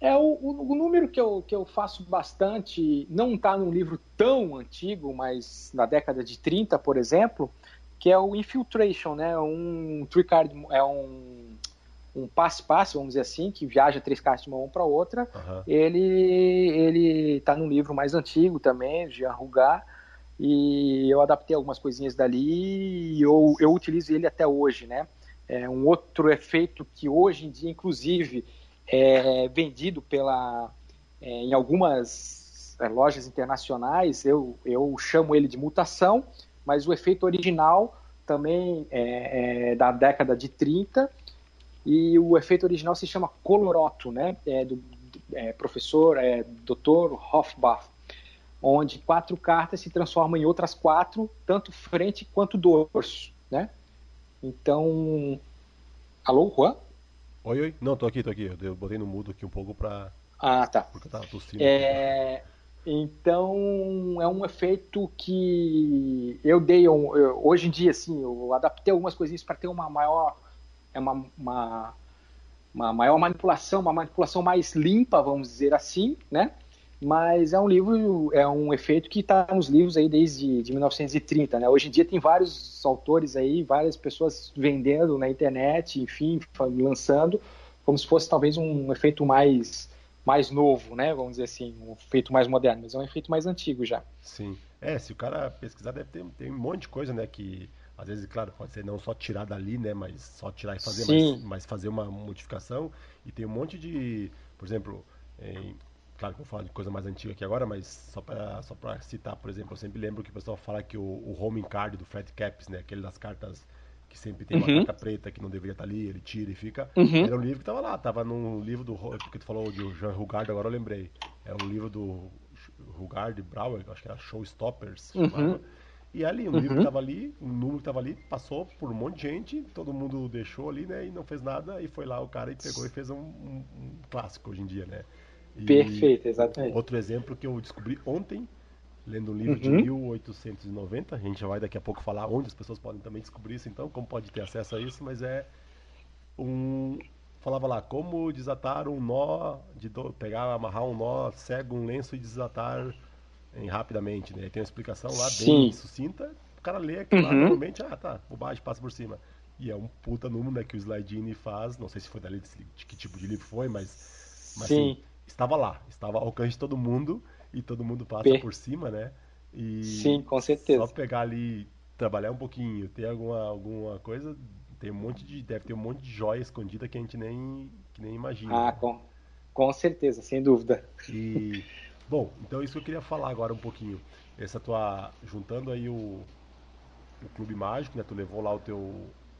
É o, o, o, número que eu, que eu faço bastante, não está num livro tão antigo, mas na década de 30, por exemplo, que é o Infiltration, né? Um tricard, é um, um passe-passe, vamos dizer assim, que viaja três cartas de uma mão para outra. Uhum. Ele ele está num livro mais antigo também, de Jean Rugar, e eu adaptei algumas coisinhas dali e eu, eu utilizo ele até hoje, né? É um outro efeito que hoje em dia, inclusive, é vendido pela, é, em algumas é, lojas internacionais, eu, eu chamo ele de mutação, mas o efeito original também é, é da década de 30, e o efeito original se chama coloroto, né? É do professor, é, Dr. Hofbach, onde quatro cartas se transformam em outras quatro, tanto frente quanto dorso, né? Então, alô, Juan? Oi, oi. Não, tô aqui, tô aqui. Eu botei no mudo aqui um pouco pra. Ah, tá. Porque eu tava tossindo. É... Então, é um efeito que eu dei. Um... Eu, hoje em dia, assim, eu adaptei algumas coisinhas para ter uma maior. É uma, uma, uma maior manipulação, uma manipulação mais limpa, vamos dizer assim, né? Mas é um livro, é um efeito que está nos livros aí desde de 1930, né? Hoje em dia tem vários autores aí, várias pessoas vendendo na internet, enfim, lançando, como se fosse talvez um efeito mais mais novo, né? Vamos dizer assim, um efeito mais moderno, mas é um efeito mais antigo já. Sim. É, se o cara pesquisar deve ter, tem um monte de coisa, né, que às vezes, claro, pode ser não só tirar dali, né, mas só tirar e fazer, mas, mas, fazer uma modificação. E tem um monte de, por exemplo, em, Claro que eu vou falar de coisa mais antiga aqui agora, mas só para só pra citar, por exemplo, eu sempre lembro que o pessoal fala que o, o homing card do Fred Caps, né, aquele das cartas que sempre tem uma uhum. carta preta que não deveria estar ali, ele tira e fica. Uhum. Era um livro que estava lá, estava num livro do. Porque tu falou de Jean Rugard, agora eu lembrei. É um livro do Rugard Brauer, acho que era Showstoppers, uhum. E ali, uhum. livro que tava ali, o número que tava ali, passou por um monte de gente, todo mundo deixou ali, né? E não fez nada, e foi lá o cara e pegou e fez um, um, um clássico hoje em dia, né? Perfeito, exatamente. Outro exemplo que eu descobri ontem, lendo um livro uhum. de 1890, a gente já vai daqui a pouco falar onde as pessoas podem também descobrir isso, então, como pode ter acesso a isso, mas é um. Falava lá, como desatar um nó, de do... pegar, amarrar um nó, cego um lenço e desatar em, rapidamente, né? Tem uma explicação lá Sim. bem sucinta, o cara lê aquilo uhum. lá, ah tá, bobagem, passa por cima. E é um puta número né, que o Slidini faz, não sei se foi dali de, de que tipo de livro foi, mas, mas Sim. Assim, estava lá, estava ao alcance de todo mundo e todo mundo passa P. por cima, né? E Sim, com certeza. Só pegar ali, trabalhar um pouquinho, ter alguma, alguma coisa, tem um monte de, deve ter um monte de joia escondida que a gente nem, que nem imagina. Ah, com, com certeza, sem dúvida. E, bom, então isso que eu queria falar agora um pouquinho. Essa tua, juntando aí o, o Clube Mágico, né? Tu levou lá o teu,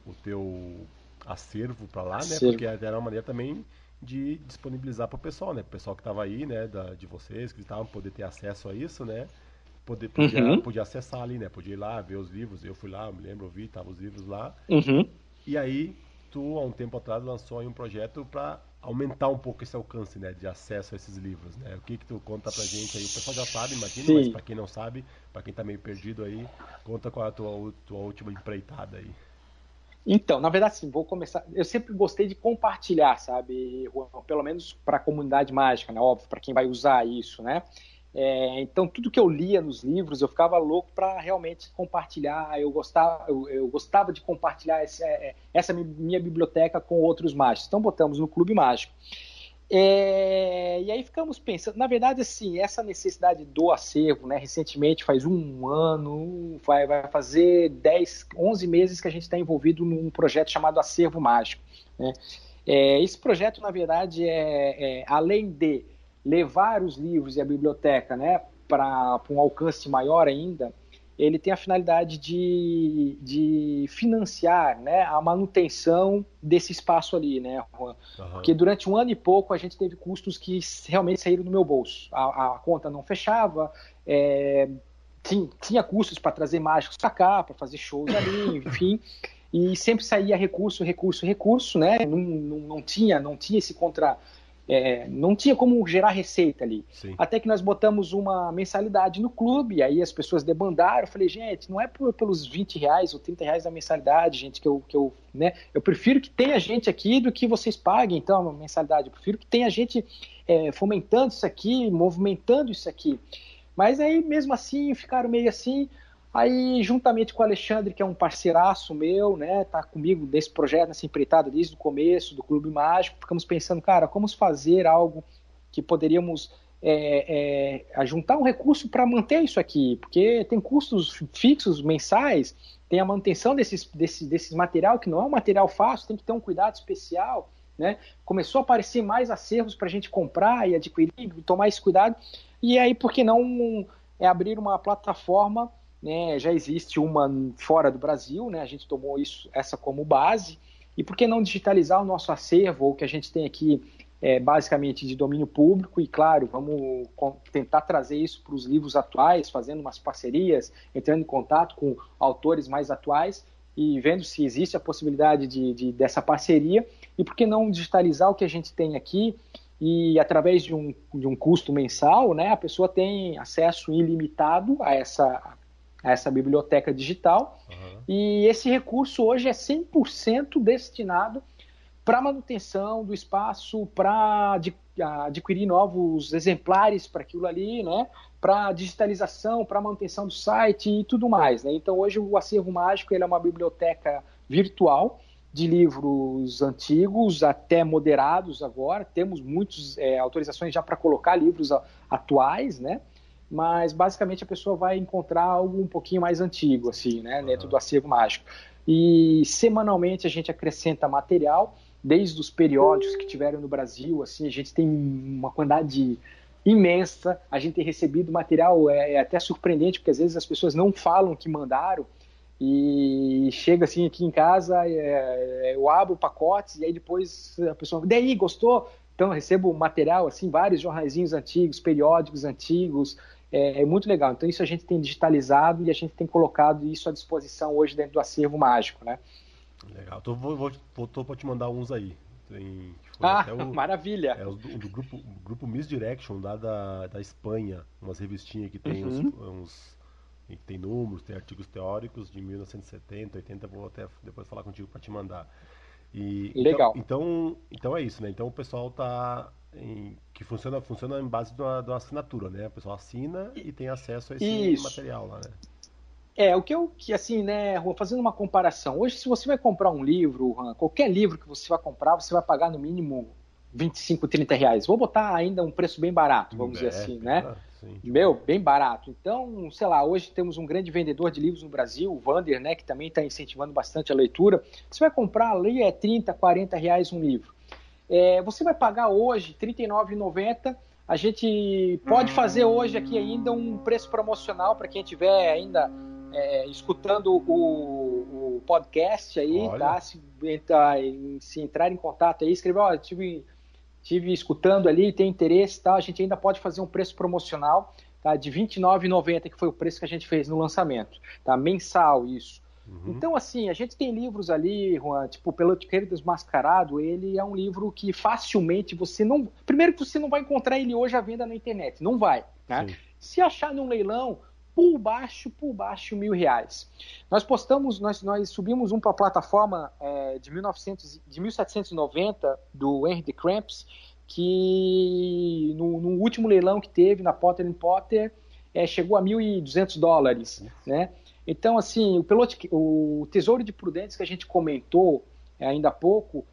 o teu acervo para lá, né? Porque era uma maneira também de disponibilizar para o pessoal, né? O pessoal que estava aí, né? Da, de vocês, que estavam poder ter acesso a isso, né? Poder, podia, uhum. podia acessar ali, né? Podia ir lá, ver os livros. Eu fui lá, me lembro, eu vi, tava os livros lá. Uhum. E aí, tu, há um tempo atrás, lançou aí um projeto para aumentar um pouco esse alcance, né? De acesso a esses livros, né? O que que tu conta pra gente aí? O pessoal já sabe, imagina, Sim. mas para quem não sabe, para quem tá meio perdido aí, conta qual é a tua, tua última empreitada aí. Então, na verdade, sim, vou começar. Eu sempre gostei de compartilhar, sabe, Pelo menos para a comunidade mágica, né? Óbvio, para quem vai usar isso, né? É, então, tudo que eu lia nos livros, eu ficava louco para realmente compartilhar. Eu gostava, eu, eu gostava de compartilhar essa, é, essa minha biblioteca com outros mágicos. Então, botamos no Clube Mágico. É, e aí ficamos pensando, na verdade, assim, essa necessidade do acervo, né? Recentemente, faz um ano, vai, vai fazer 10, 11 meses que a gente está envolvido num projeto chamado Acervo Mágico. Né? É, esse projeto, na verdade, é, é, além de levar os livros e a biblioteca né, para um alcance maior ainda, ele tem a finalidade de, de financiar né, a manutenção desse espaço ali, né, Juan? Uhum. Porque durante um ano e pouco a gente teve custos que realmente saíram do meu bolso. A, a conta não fechava, é, tinha, tinha custos para trazer mágicos para cá, para fazer shows ali, enfim. E sempre saía recurso, recurso, recurso, né? Não, não, não tinha, não tinha esse contra é, não tinha como gerar receita ali. Sim. Até que nós botamos uma mensalidade no clube, aí as pessoas debandaram. Eu falei, gente, não é por, pelos 20 reais ou 30 reais da mensalidade, gente, que eu, que eu, né? Eu prefiro que tenha gente aqui do que vocês paguem, então, a mensalidade. Eu prefiro que tenha gente é, fomentando isso aqui, movimentando isso aqui. Mas aí, mesmo assim, ficaram meio assim. Aí, juntamente com o Alexandre, que é um parceiraço meu, né, tá comigo desse projeto, nessa empreitada desde o começo do Clube Mágico, ficamos pensando, cara, como fazer algo que poderíamos é, é, juntar um recurso para manter isso aqui, porque tem custos fixos mensais, tem a manutenção desses, desse, desse material, que não é um material fácil, tem que ter um cuidado especial, né? Começou a aparecer mais acervos para a gente comprar e adquirir, tomar esse cuidado, e aí, por que não é abrir uma plataforma né, já existe uma fora do Brasil, né, a gente tomou isso, essa como base, e por que não digitalizar o nosso acervo, ou que a gente tem aqui é, basicamente de domínio público, e claro, vamos tentar trazer isso para os livros atuais, fazendo umas parcerias, entrando em contato com autores mais atuais, e vendo se existe a possibilidade de, de dessa parceria, e por que não digitalizar o que a gente tem aqui, e através de um, de um custo mensal, né, a pessoa tem acesso ilimitado a essa essa biblioteca digital. Uhum. E esse recurso hoje é 100% destinado para manutenção do espaço, para adquirir novos exemplares para aquilo ali, né? para digitalização, para manutenção do site e tudo mais. Né? Então, hoje o Acervo Mágico ele é uma biblioteca virtual de livros antigos até moderados agora. Temos muitas é, autorizações já para colocar livros atuais, né? Mas basicamente a pessoa vai encontrar algo um pouquinho mais antigo, assim, né, dentro do acervo mágico. E semanalmente a gente acrescenta material, desde os periódicos que tiveram no Brasil, assim, a gente tem uma quantidade imensa, a gente tem recebido material, é, é até surpreendente, porque às vezes as pessoas não falam que mandaram, e chega assim aqui em casa, é, eu abro pacotes e aí depois a pessoa, daí, gostou? Então eu recebo material, assim, vários jornaizinhos antigos, periódicos antigos, é, é, muito legal. Então isso a gente tem digitalizado e a gente tem colocado isso à disposição hoje dentro do acervo mágico, né? Legal. Então vou, vou, tô para te mandar uns aí. Tem, ah, o, maravilha! É o do, do, grupo, grupo Misdirection, lá da, da Espanha, umas revistinhas que tem uhum. uns, uns que tem números, tem artigos teóricos de 1970, 80, vou até depois falar contigo para te mandar. E, Legal. Então, então, então é isso, né? Então o pessoal tá em, que funciona funciona em base de uma, de uma assinatura, né? O pessoal assina e tem acesso a esse isso. material lá, né? É, o que eu, que assim, né, fazendo uma comparação. Hoje, se você vai comprar um livro, qualquer livro que você vai comprar, você vai pagar no mínimo 25, 30 reais. Vou botar ainda um preço bem barato, vamos é, dizer assim, né? Sim. Meu, bem barato. Então, sei lá, hoje temos um grande vendedor de livros no Brasil, o Vander, né, que também está incentivando bastante a leitura. Você vai comprar ali é 30, 40 reais um livro. É, você vai pagar hoje R$ 39,90. A gente pode fazer hoje aqui ainda um preço promocional para quem estiver ainda é, escutando o, o, podcast aí, Olha. tá? Se, se, entrar em contato aí, escrever, ó, tive, tive escutando ali, tem interesse, tá? A gente ainda pode fazer um preço promocional, tá? De R$ 29,90, que foi o preço que a gente fez no lançamento, tá? Mensal isso. Uhum. Então, assim, a gente tem livros ali, Juan, tipo, Pelo Pelotiqueiro Desmascarado, ele é um livro que facilmente você não. Primeiro que você não vai encontrar ele hoje à venda na internet, não vai. Né? Se achar num leilão, por baixo, por baixo, mil reais. Nós postamos, nós, nós subimos um para a plataforma é, de, 1900, de 1790 do Henry de Cramps, que no, no, último leilão que teve na Potter Potter é, chegou a 1.200 dólares, né? Então, assim, o, o Tesouro de Prudentes que a gente comentou é, ainda há pouco,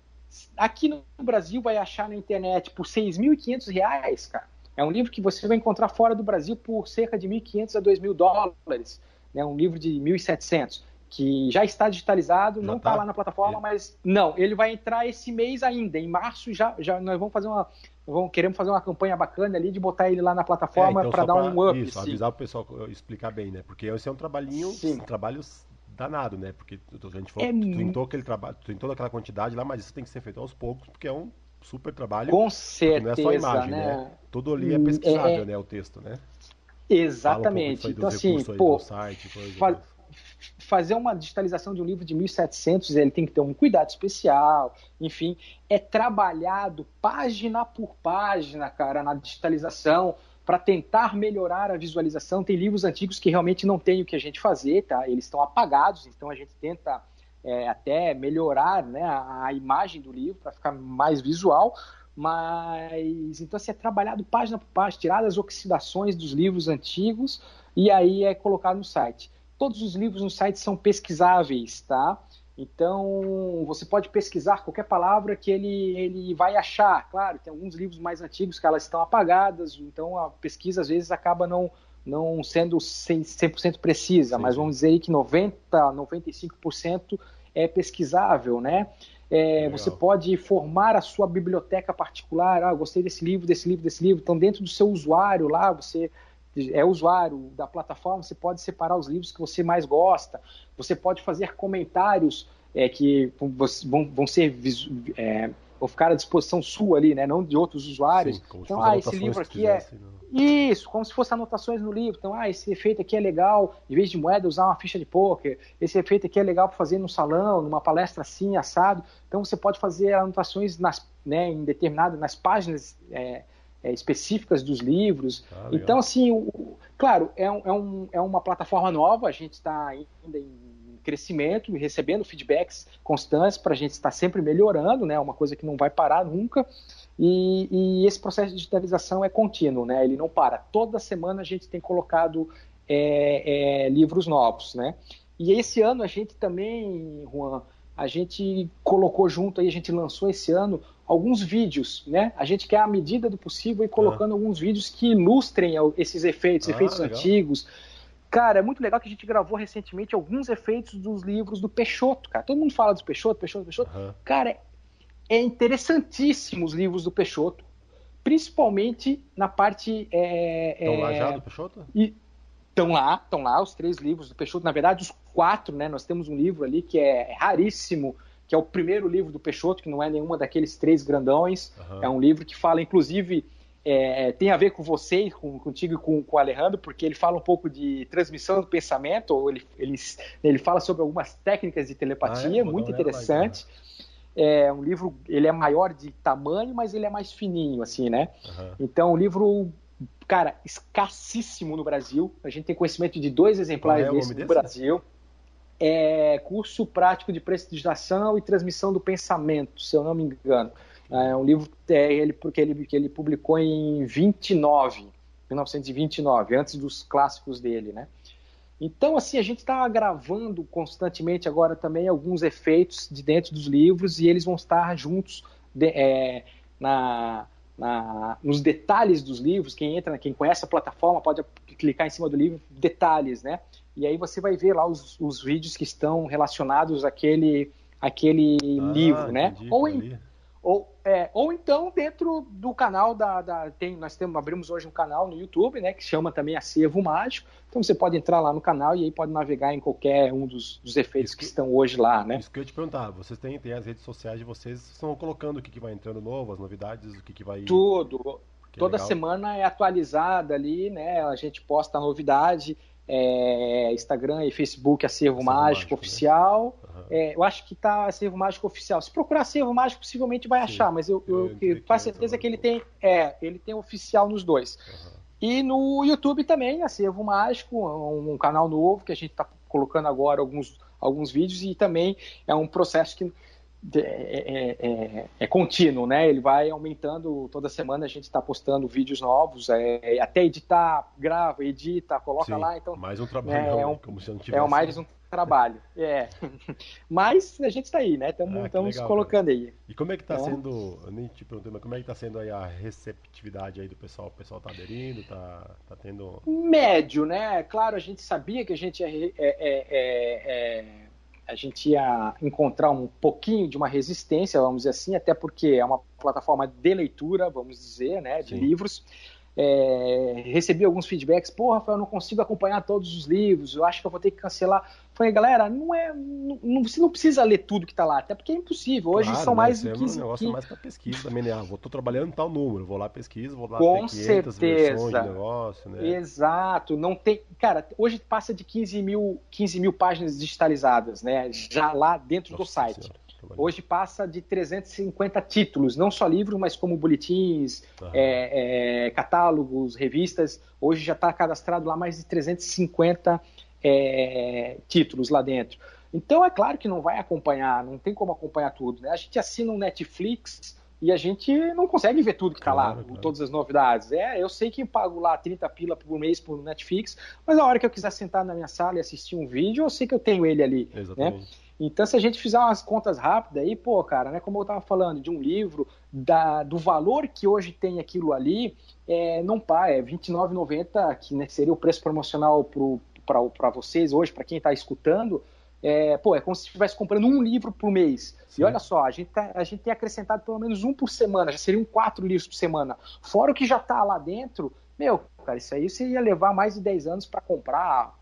aqui no Brasil vai achar na internet por 6.500 reais, cara. É um livro que você vai encontrar fora do Brasil por cerca de 1.500 a 2.000 dólares. Né? um livro de 1.700 que já está digitalizado, já não está tá lá na plataforma, é. mas não, ele vai entrar esse mês ainda. Em março já, já nós vamos fazer uma vamos, queremos fazer uma campanha bacana ali de botar ele lá na plataforma é, então para dar um up. Isso, sim. avisar o pessoal explicar bem, né? Porque esse é um trabalhinho, sim. um trabalho danado, né? Porque a gente falou, é, tu tentou aquele trabalho, tu tentou aquela quantidade lá, mas isso tem que ser feito aos poucos, porque é um super trabalho. Com certeza, não é só imagem, né? né? Tudo ali é pesquisável, é, né? O texto, né? Exatamente. Um então, assim, pô, site, fa fazer uma digitalização de um livro de 1700, ele tem que ter um cuidado especial, enfim, é trabalhado página por página, cara, na digitalização, para tentar melhorar a visualização. Tem livros antigos que realmente não tem o que a gente fazer, tá? Eles estão apagados, então a gente tenta é, até melhorar né, a, imagem do livro para ficar mais visual, mas então assim, é trabalhado página por página, tirado as oxidações dos livros antigos e aí é colocado no site. Todos os livros no site são pesquisáveis, tá? Então você pode pesquisar qualquer palavra que ele, ele vai achar. Claro, tem alguns livros mais antigos que elas estão apagadas, então a pesquisa às vezes acaba não, não sendo 100%, precisa, sim, mas vamos dizer aí que 90%, 95% é pesquisável, né? É, você pode formar a sua biblioteca particular. Ah, gostei desse livro, desse livro, desse livro. Então, dentro do seu usuário lá, você é usuário da plataforma, você pode separar os livros que você mais gosta. Você pode fazer comentários é, que vão, vão ser é, vão ficar à disposição sua ali, né? Não de outros usuários. Sim, então, ah, esse livro aqui é isso, como se fossem anotações no livro. Então, ah, esse efeito aqui é legal, em vez de moeda, usar uma ficha de poker. Esse efeito aqui é legal para fazer no salão, numa palestra assim, assado. Então, você pode fazer anotações nas, né, em determinadas, nas páginas é, é, específicas dos livros. Ah, então, assim, o, claro, é, um, é, um, é uma plataforma nova, a gente está ainda em crescimento e recebendo feedbacks constantes para a gente estar sempre melhorando, né? Uma coisa que não vai parar nunca. E, e, esse processo de digitalização é contínuo, né? Ele não para. Toda semana a gente tem colocado é, é, livros novos, né? E esse ano a gente também, Juan, a gente colocou junto aí, a gente lançou esse ano alguns vídeos, né? A gente quer à medida do possível ir colocando ah. alguns vídeos que ilustrem esses efeitos, ah, efeitos legal. antigos. Cara, é muito legal que a gente gravou recentemente alguns efeitos dos livros do Peixoto, cara. Todo mundo fala do Peixoto, Peixoto, Peixoto. Uhum. Cara, é interessantíssimo os livros do Peixoto, principalmente na parte. Estão é, lá já do Peixoto? Estão lá, estão lá os três livros do Peixoto. Na verdade, os quatro, né? Nós temos um livro ali que é raríssimo, que é o primeiro livro do Peixoto, que não é nenhuma daqueles três grandões. Uhum. É um livro que fala, inclusive, é, tem a ver com você, com, contigo e com, com o Alejandro, porque ele fala um pouco de transmissão do pensamento, ou ele, ele, ele fala sobre algumas técnicas de telepatia, ah, é? muito interessante. É um livro, ele é maior de tamanho, mas ele é mais fininho, assim, né? Uhum. Então, um livro, cara, escassíssimo no Brasil. A gente tem conhecimento de dois exemplares ah, é desse no Brasil. É curso prático de prestigiação e transmissão do pensamento, se eu não me engano. É um livro é, ele, porque ele, que ele publicou em 29, 1929, antes dos clássicos dele, né? Então, assim, a gente está gravando constantemente agora também alguns efeitos de dentro dos livros e eles vão estar juntos de, é, na, na, nos detalhes dos livros. Quem entra, quem conhece a plataforma pode clicar em cima do livro, detalhes, né? E aí você vai ver lá os, os vídeos que estão relacionados àquele, àquele ah, livro, né? Ou em, ou, é, ou então dentro do canal da, da, tem nós temos abrimos hoje um canal no YouTube né que chama também Acervo Mágico. Então você pode entrar lá no canal e aí pode navegar em qualquer um dos, dos efeitos que, que, estão hoje lá né? isso que eu ia te perguntar vocês têm, têm as redes sociais de vocês estão colocando o que, que vai entrando novo as novidades o que, que vai tudo. Que toda semana é atualizada ali né? A gente posta a novidade é, Instagram e Facebook Acervo, Acervo Mágico, Mágico né? Oficial. Uhum. É, eu acho que tá Acervo Mágico Oficial. Se procurar Acervo Mágico, possivelmente vai Sim. achar, mas eu, eu, eu com certeza que ele tem, é, ele tem oficial nos dois. Uhum. E no YouTube também, Acervo Mágico, um, um canal novo que a gente está colocando agora alguns, alguns vídeos e também é um processo que é, é, é, é, contínuo, né? Ele vai aumentando toda semana. A gente está postando vídeos novos, é, até editar, grava, edita, coloca Sim, lá. Então mais um trabalho, é, um, como se não tivesse. É mais um trabalho, é. Mas a gente está aí, né? Estamos ah, colocando cara. aí. E como é que está sendo? Eu nem te perguntei, mas como é que está sendo aí a receptividade aí do pessoal? O pessoal está aderindo, está tá tendo? Médio, né? Claro, a gente sabia que a gente é, é a gente ia encontrar um pouquinho de uma resistência, vamos dizer assim, até porque é uma plataforma de leitura, vamos dizer, né, de Sim. livros. É, recebi alguns feedbacks, pô, Rafael, eu não consigo acompanhar todos os livros, eu acho que eu vou ter que cancelar. Falei, galera, não é, não, você não precisa ler tudo que está lá, até porque é impossível. Hoje claro, são né? mais de 15... É um negócio mais para pesquisa também, né? Ah, vou, tô trabalhando em tal número, vou lá pesquisa, vou lá Com ter 500 certeza. de negócio, né? Exato, não tem... Cara, hoje passa de 15 mil, 15 mil páginas digitalizadas, né? Já lá dentro Nossa do site. Senhora. Hoje passa de 350 títulos, não só livros, mas como boletins, é, é, catálogos, revistas. Hoje já está cadastrado lá mais de 350 é, títulos lá dentro. Então é claro que não vai acompanhar, não tem como acompanhar tudo. Né? A gente assina um Netflix e a gente não consegue ver tudo que está claro, lá, claro. todas as novidades. É, eu sei que pago lá 30 pila por mês por Netflix, mas a hora que eu quiser sentar na minha sala e assistir um vídeo, eu sei que eu tenho ele ali. Né? Exatamente. Né? Então, se a gente fizer umas contas rápidas aí, pô, cara, né, como eu estava falando, de um livro, da, do valor que hoje tem aquilo ali, é, não pá, é R$29,90, que né, seria o preço promocional para vocês hoje, para quem está escutando, é, pô, é como se estivesse comprando um livro por mês. Sim. E olha só, a gente, tá, a gente tem acrescentado pelo menos um por semana, já seriam quatro livros por semana. Fora o que já está lá dentro, meu, cara, isso aí você ia levar mais de 10 anos para comprar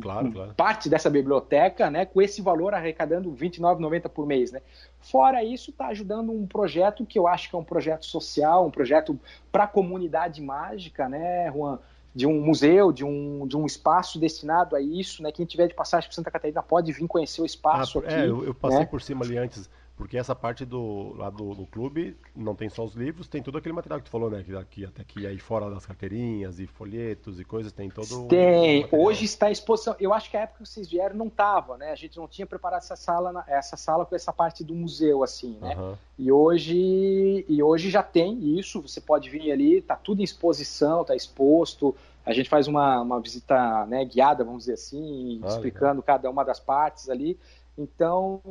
claro, claro. parte dessa biblioteca, né, com esse valor arrecadando R$ 29,90 por mês. Né. Fora isso, está ajudando um projeto que eu acho que é um projeto social, um projeto para a comunidade mágica, né, Juan? De um museu, de um, de um espaço destinado a isso, né? Quem tiver de passagem por Santa Catarina pode vir conhecer o espaço ah, aqui. É, eu, eu passei né? por cima ali antes porque essa parte do lá do, do, clube não tem só os livros, tem todo aquele material que tu falou, né? Que aqui, até aqui aí fora das carteirinhas e folhetos e coisas, tem todo. Tem. Hoje está a exposição. Eu acho que a época que vocês vieram não tava, né? A gente não tinha preparado essa sala, essa sala com essa parte do museu, assim, né? Uhum. E hoje e hoje já tem isso. Você pode vir ali, tá tudo em exposição, tá exposto. A gente faz uma, uma visita né, guiada, vamos dizer assim, ah, explicando legal. cada uma das partes ali. Então,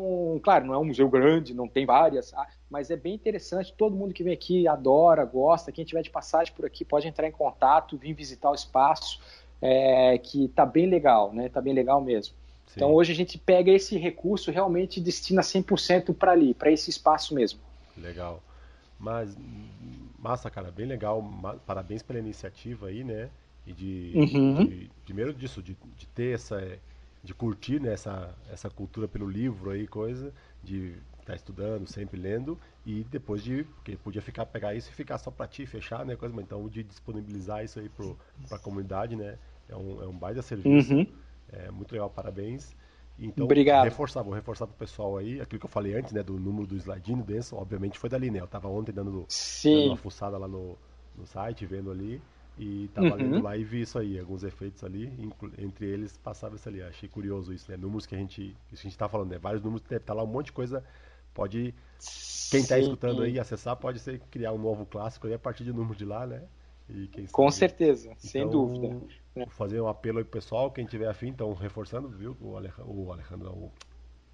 claro, não é um museu grande, não tem várias, ah, mas é bem interessante. Todo mundo que vem aqui adora, gosta. Quem tiver de passagem por aqui pode entrar em contato, vir visitar o espaço, é, que está bem legal, né? Está bem legal mesmo. Sim. Então, hoje a gente pega esse recurso realmente destina 100% para ali, para esse espaço mesmo. Legal. Mas, massa, cara, bem legal. Parabéns pela iniciativa aí, né? E de, uhum. de primeiro disso, de, de ter essa de curtir né, essa, essa cultura pelo livro aí, coisa, de está estudando, sempre lendo, e depois de. Porque podia ficar, pegar isso e ficar só para ti, fechar, né? Coisa, então de disponibilizar isso aí para a comunidade, né? É um, é um baita serviço. Uhum. É muito legal, parabéns. Então, Obrigado. reforçar, vou reforçar pro pessoal aí, aquilo que eu falei antes, né, do número do slidinho Denso, obviamente foi dali, né? Eu tava ontem dando, dando uma fuçada lá no, no site, vendo ali, e tava uhum. lendo lá e vi isso aí, alguns efeitos ali, entre eles passava isso ali. Achei curioso isso, né? Números que a gente, que a gente tá falando, né? Vários números, deve estar tá lá um monte de coisa, pode, quem tá escutando aí, acessar, pode ser criar um novo clássico aí a partir de número de lá, né? Com certeza, então, sem dúvida. Vou fazer um apelo aí pro pessoal, quem tiver afim, então reforçando, viu? O Alejandro, o, Alejandro, o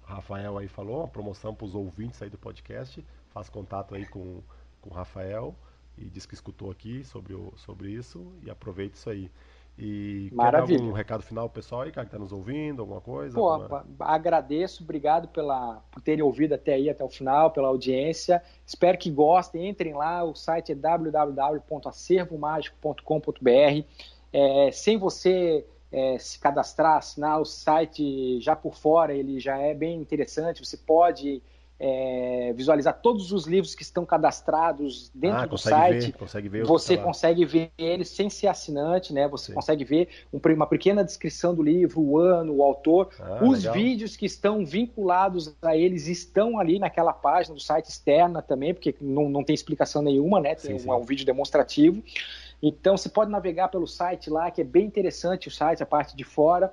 Rafael aí falou, uma promoção para os ouvintes aí do podcast. Faz contato aí com, com o Rafael e diz que escutou aqui sobre, o, sobre isso e aproveite isso aí. E Maravilha. quer dar algum recado final pessoal aí, cara, que está nos ouvindo, alguma coisa? Pô, alguma... agradeço, obrigado pela, por terem ouvido até aí, até o final, pela audiência. Espero que gostem, entrem lá, o site é www.acervomágico.com.br. É, sem você é, se cadastrar, assinar o site já por fora, ele já é bem interessante, você pode é, visualizar todos os livros que estão cadastrados dentro ah, do site. Ver, consegue ver você tá consegue ver eles sem ser assinante, né? Você Sim. consegue ver uma pequena descrição do livro, o ano, o autor. Ah, Os legal. vídeos que estão vinculados a eles estão ali naquela página do site externa também, porque não, não tem explicação nenhuma, né? Tem sim, um, sim. um vídeo demonstrativo. Então você pode navegar pelo site lá, que é bem interessante o site, a parte de fora.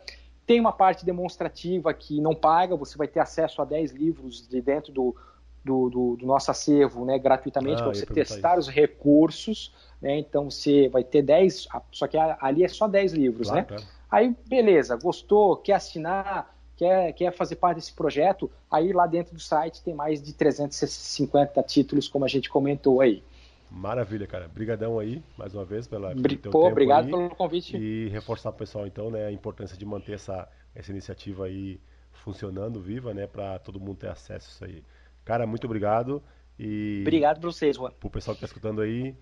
Tem uma parte demonstrativa que não paga, você vai ter acesso a 10 livros de dentro do, do, do, do nosso acervo né, gratuitamente ah, para você testar isso. os recursos. Né, então você vai ter 10, só que ali é só 10 livros. Claro, né? Claro. Aí, beleza, gostou, quer assinar, quer, quer fazer parte desse projeto, aí lá dentro do site tem mais de 350 títulos, como a gente comentou aí. Maravilha, cara. Brigadão aí, mais uma vez, pela, pelo teu Pô, obrigado aí. pelo convite. E reforçar pro pessoal, então, né, a importância de manter essa, essa iniciativa aí funcionando, viva, né, para todo mundo ter acesso a isso aí. Cara, muito obrigado. E obrigado pra vocês, Juan. Pro pessoal que tá escutando aí,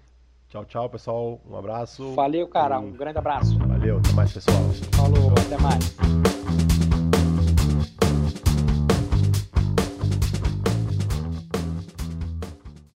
tchau, tchau, pessoal. Um abraço. Valeu, cara. Um, um grande abraço. Valeu, até mais, pessoal. Falou, até mais.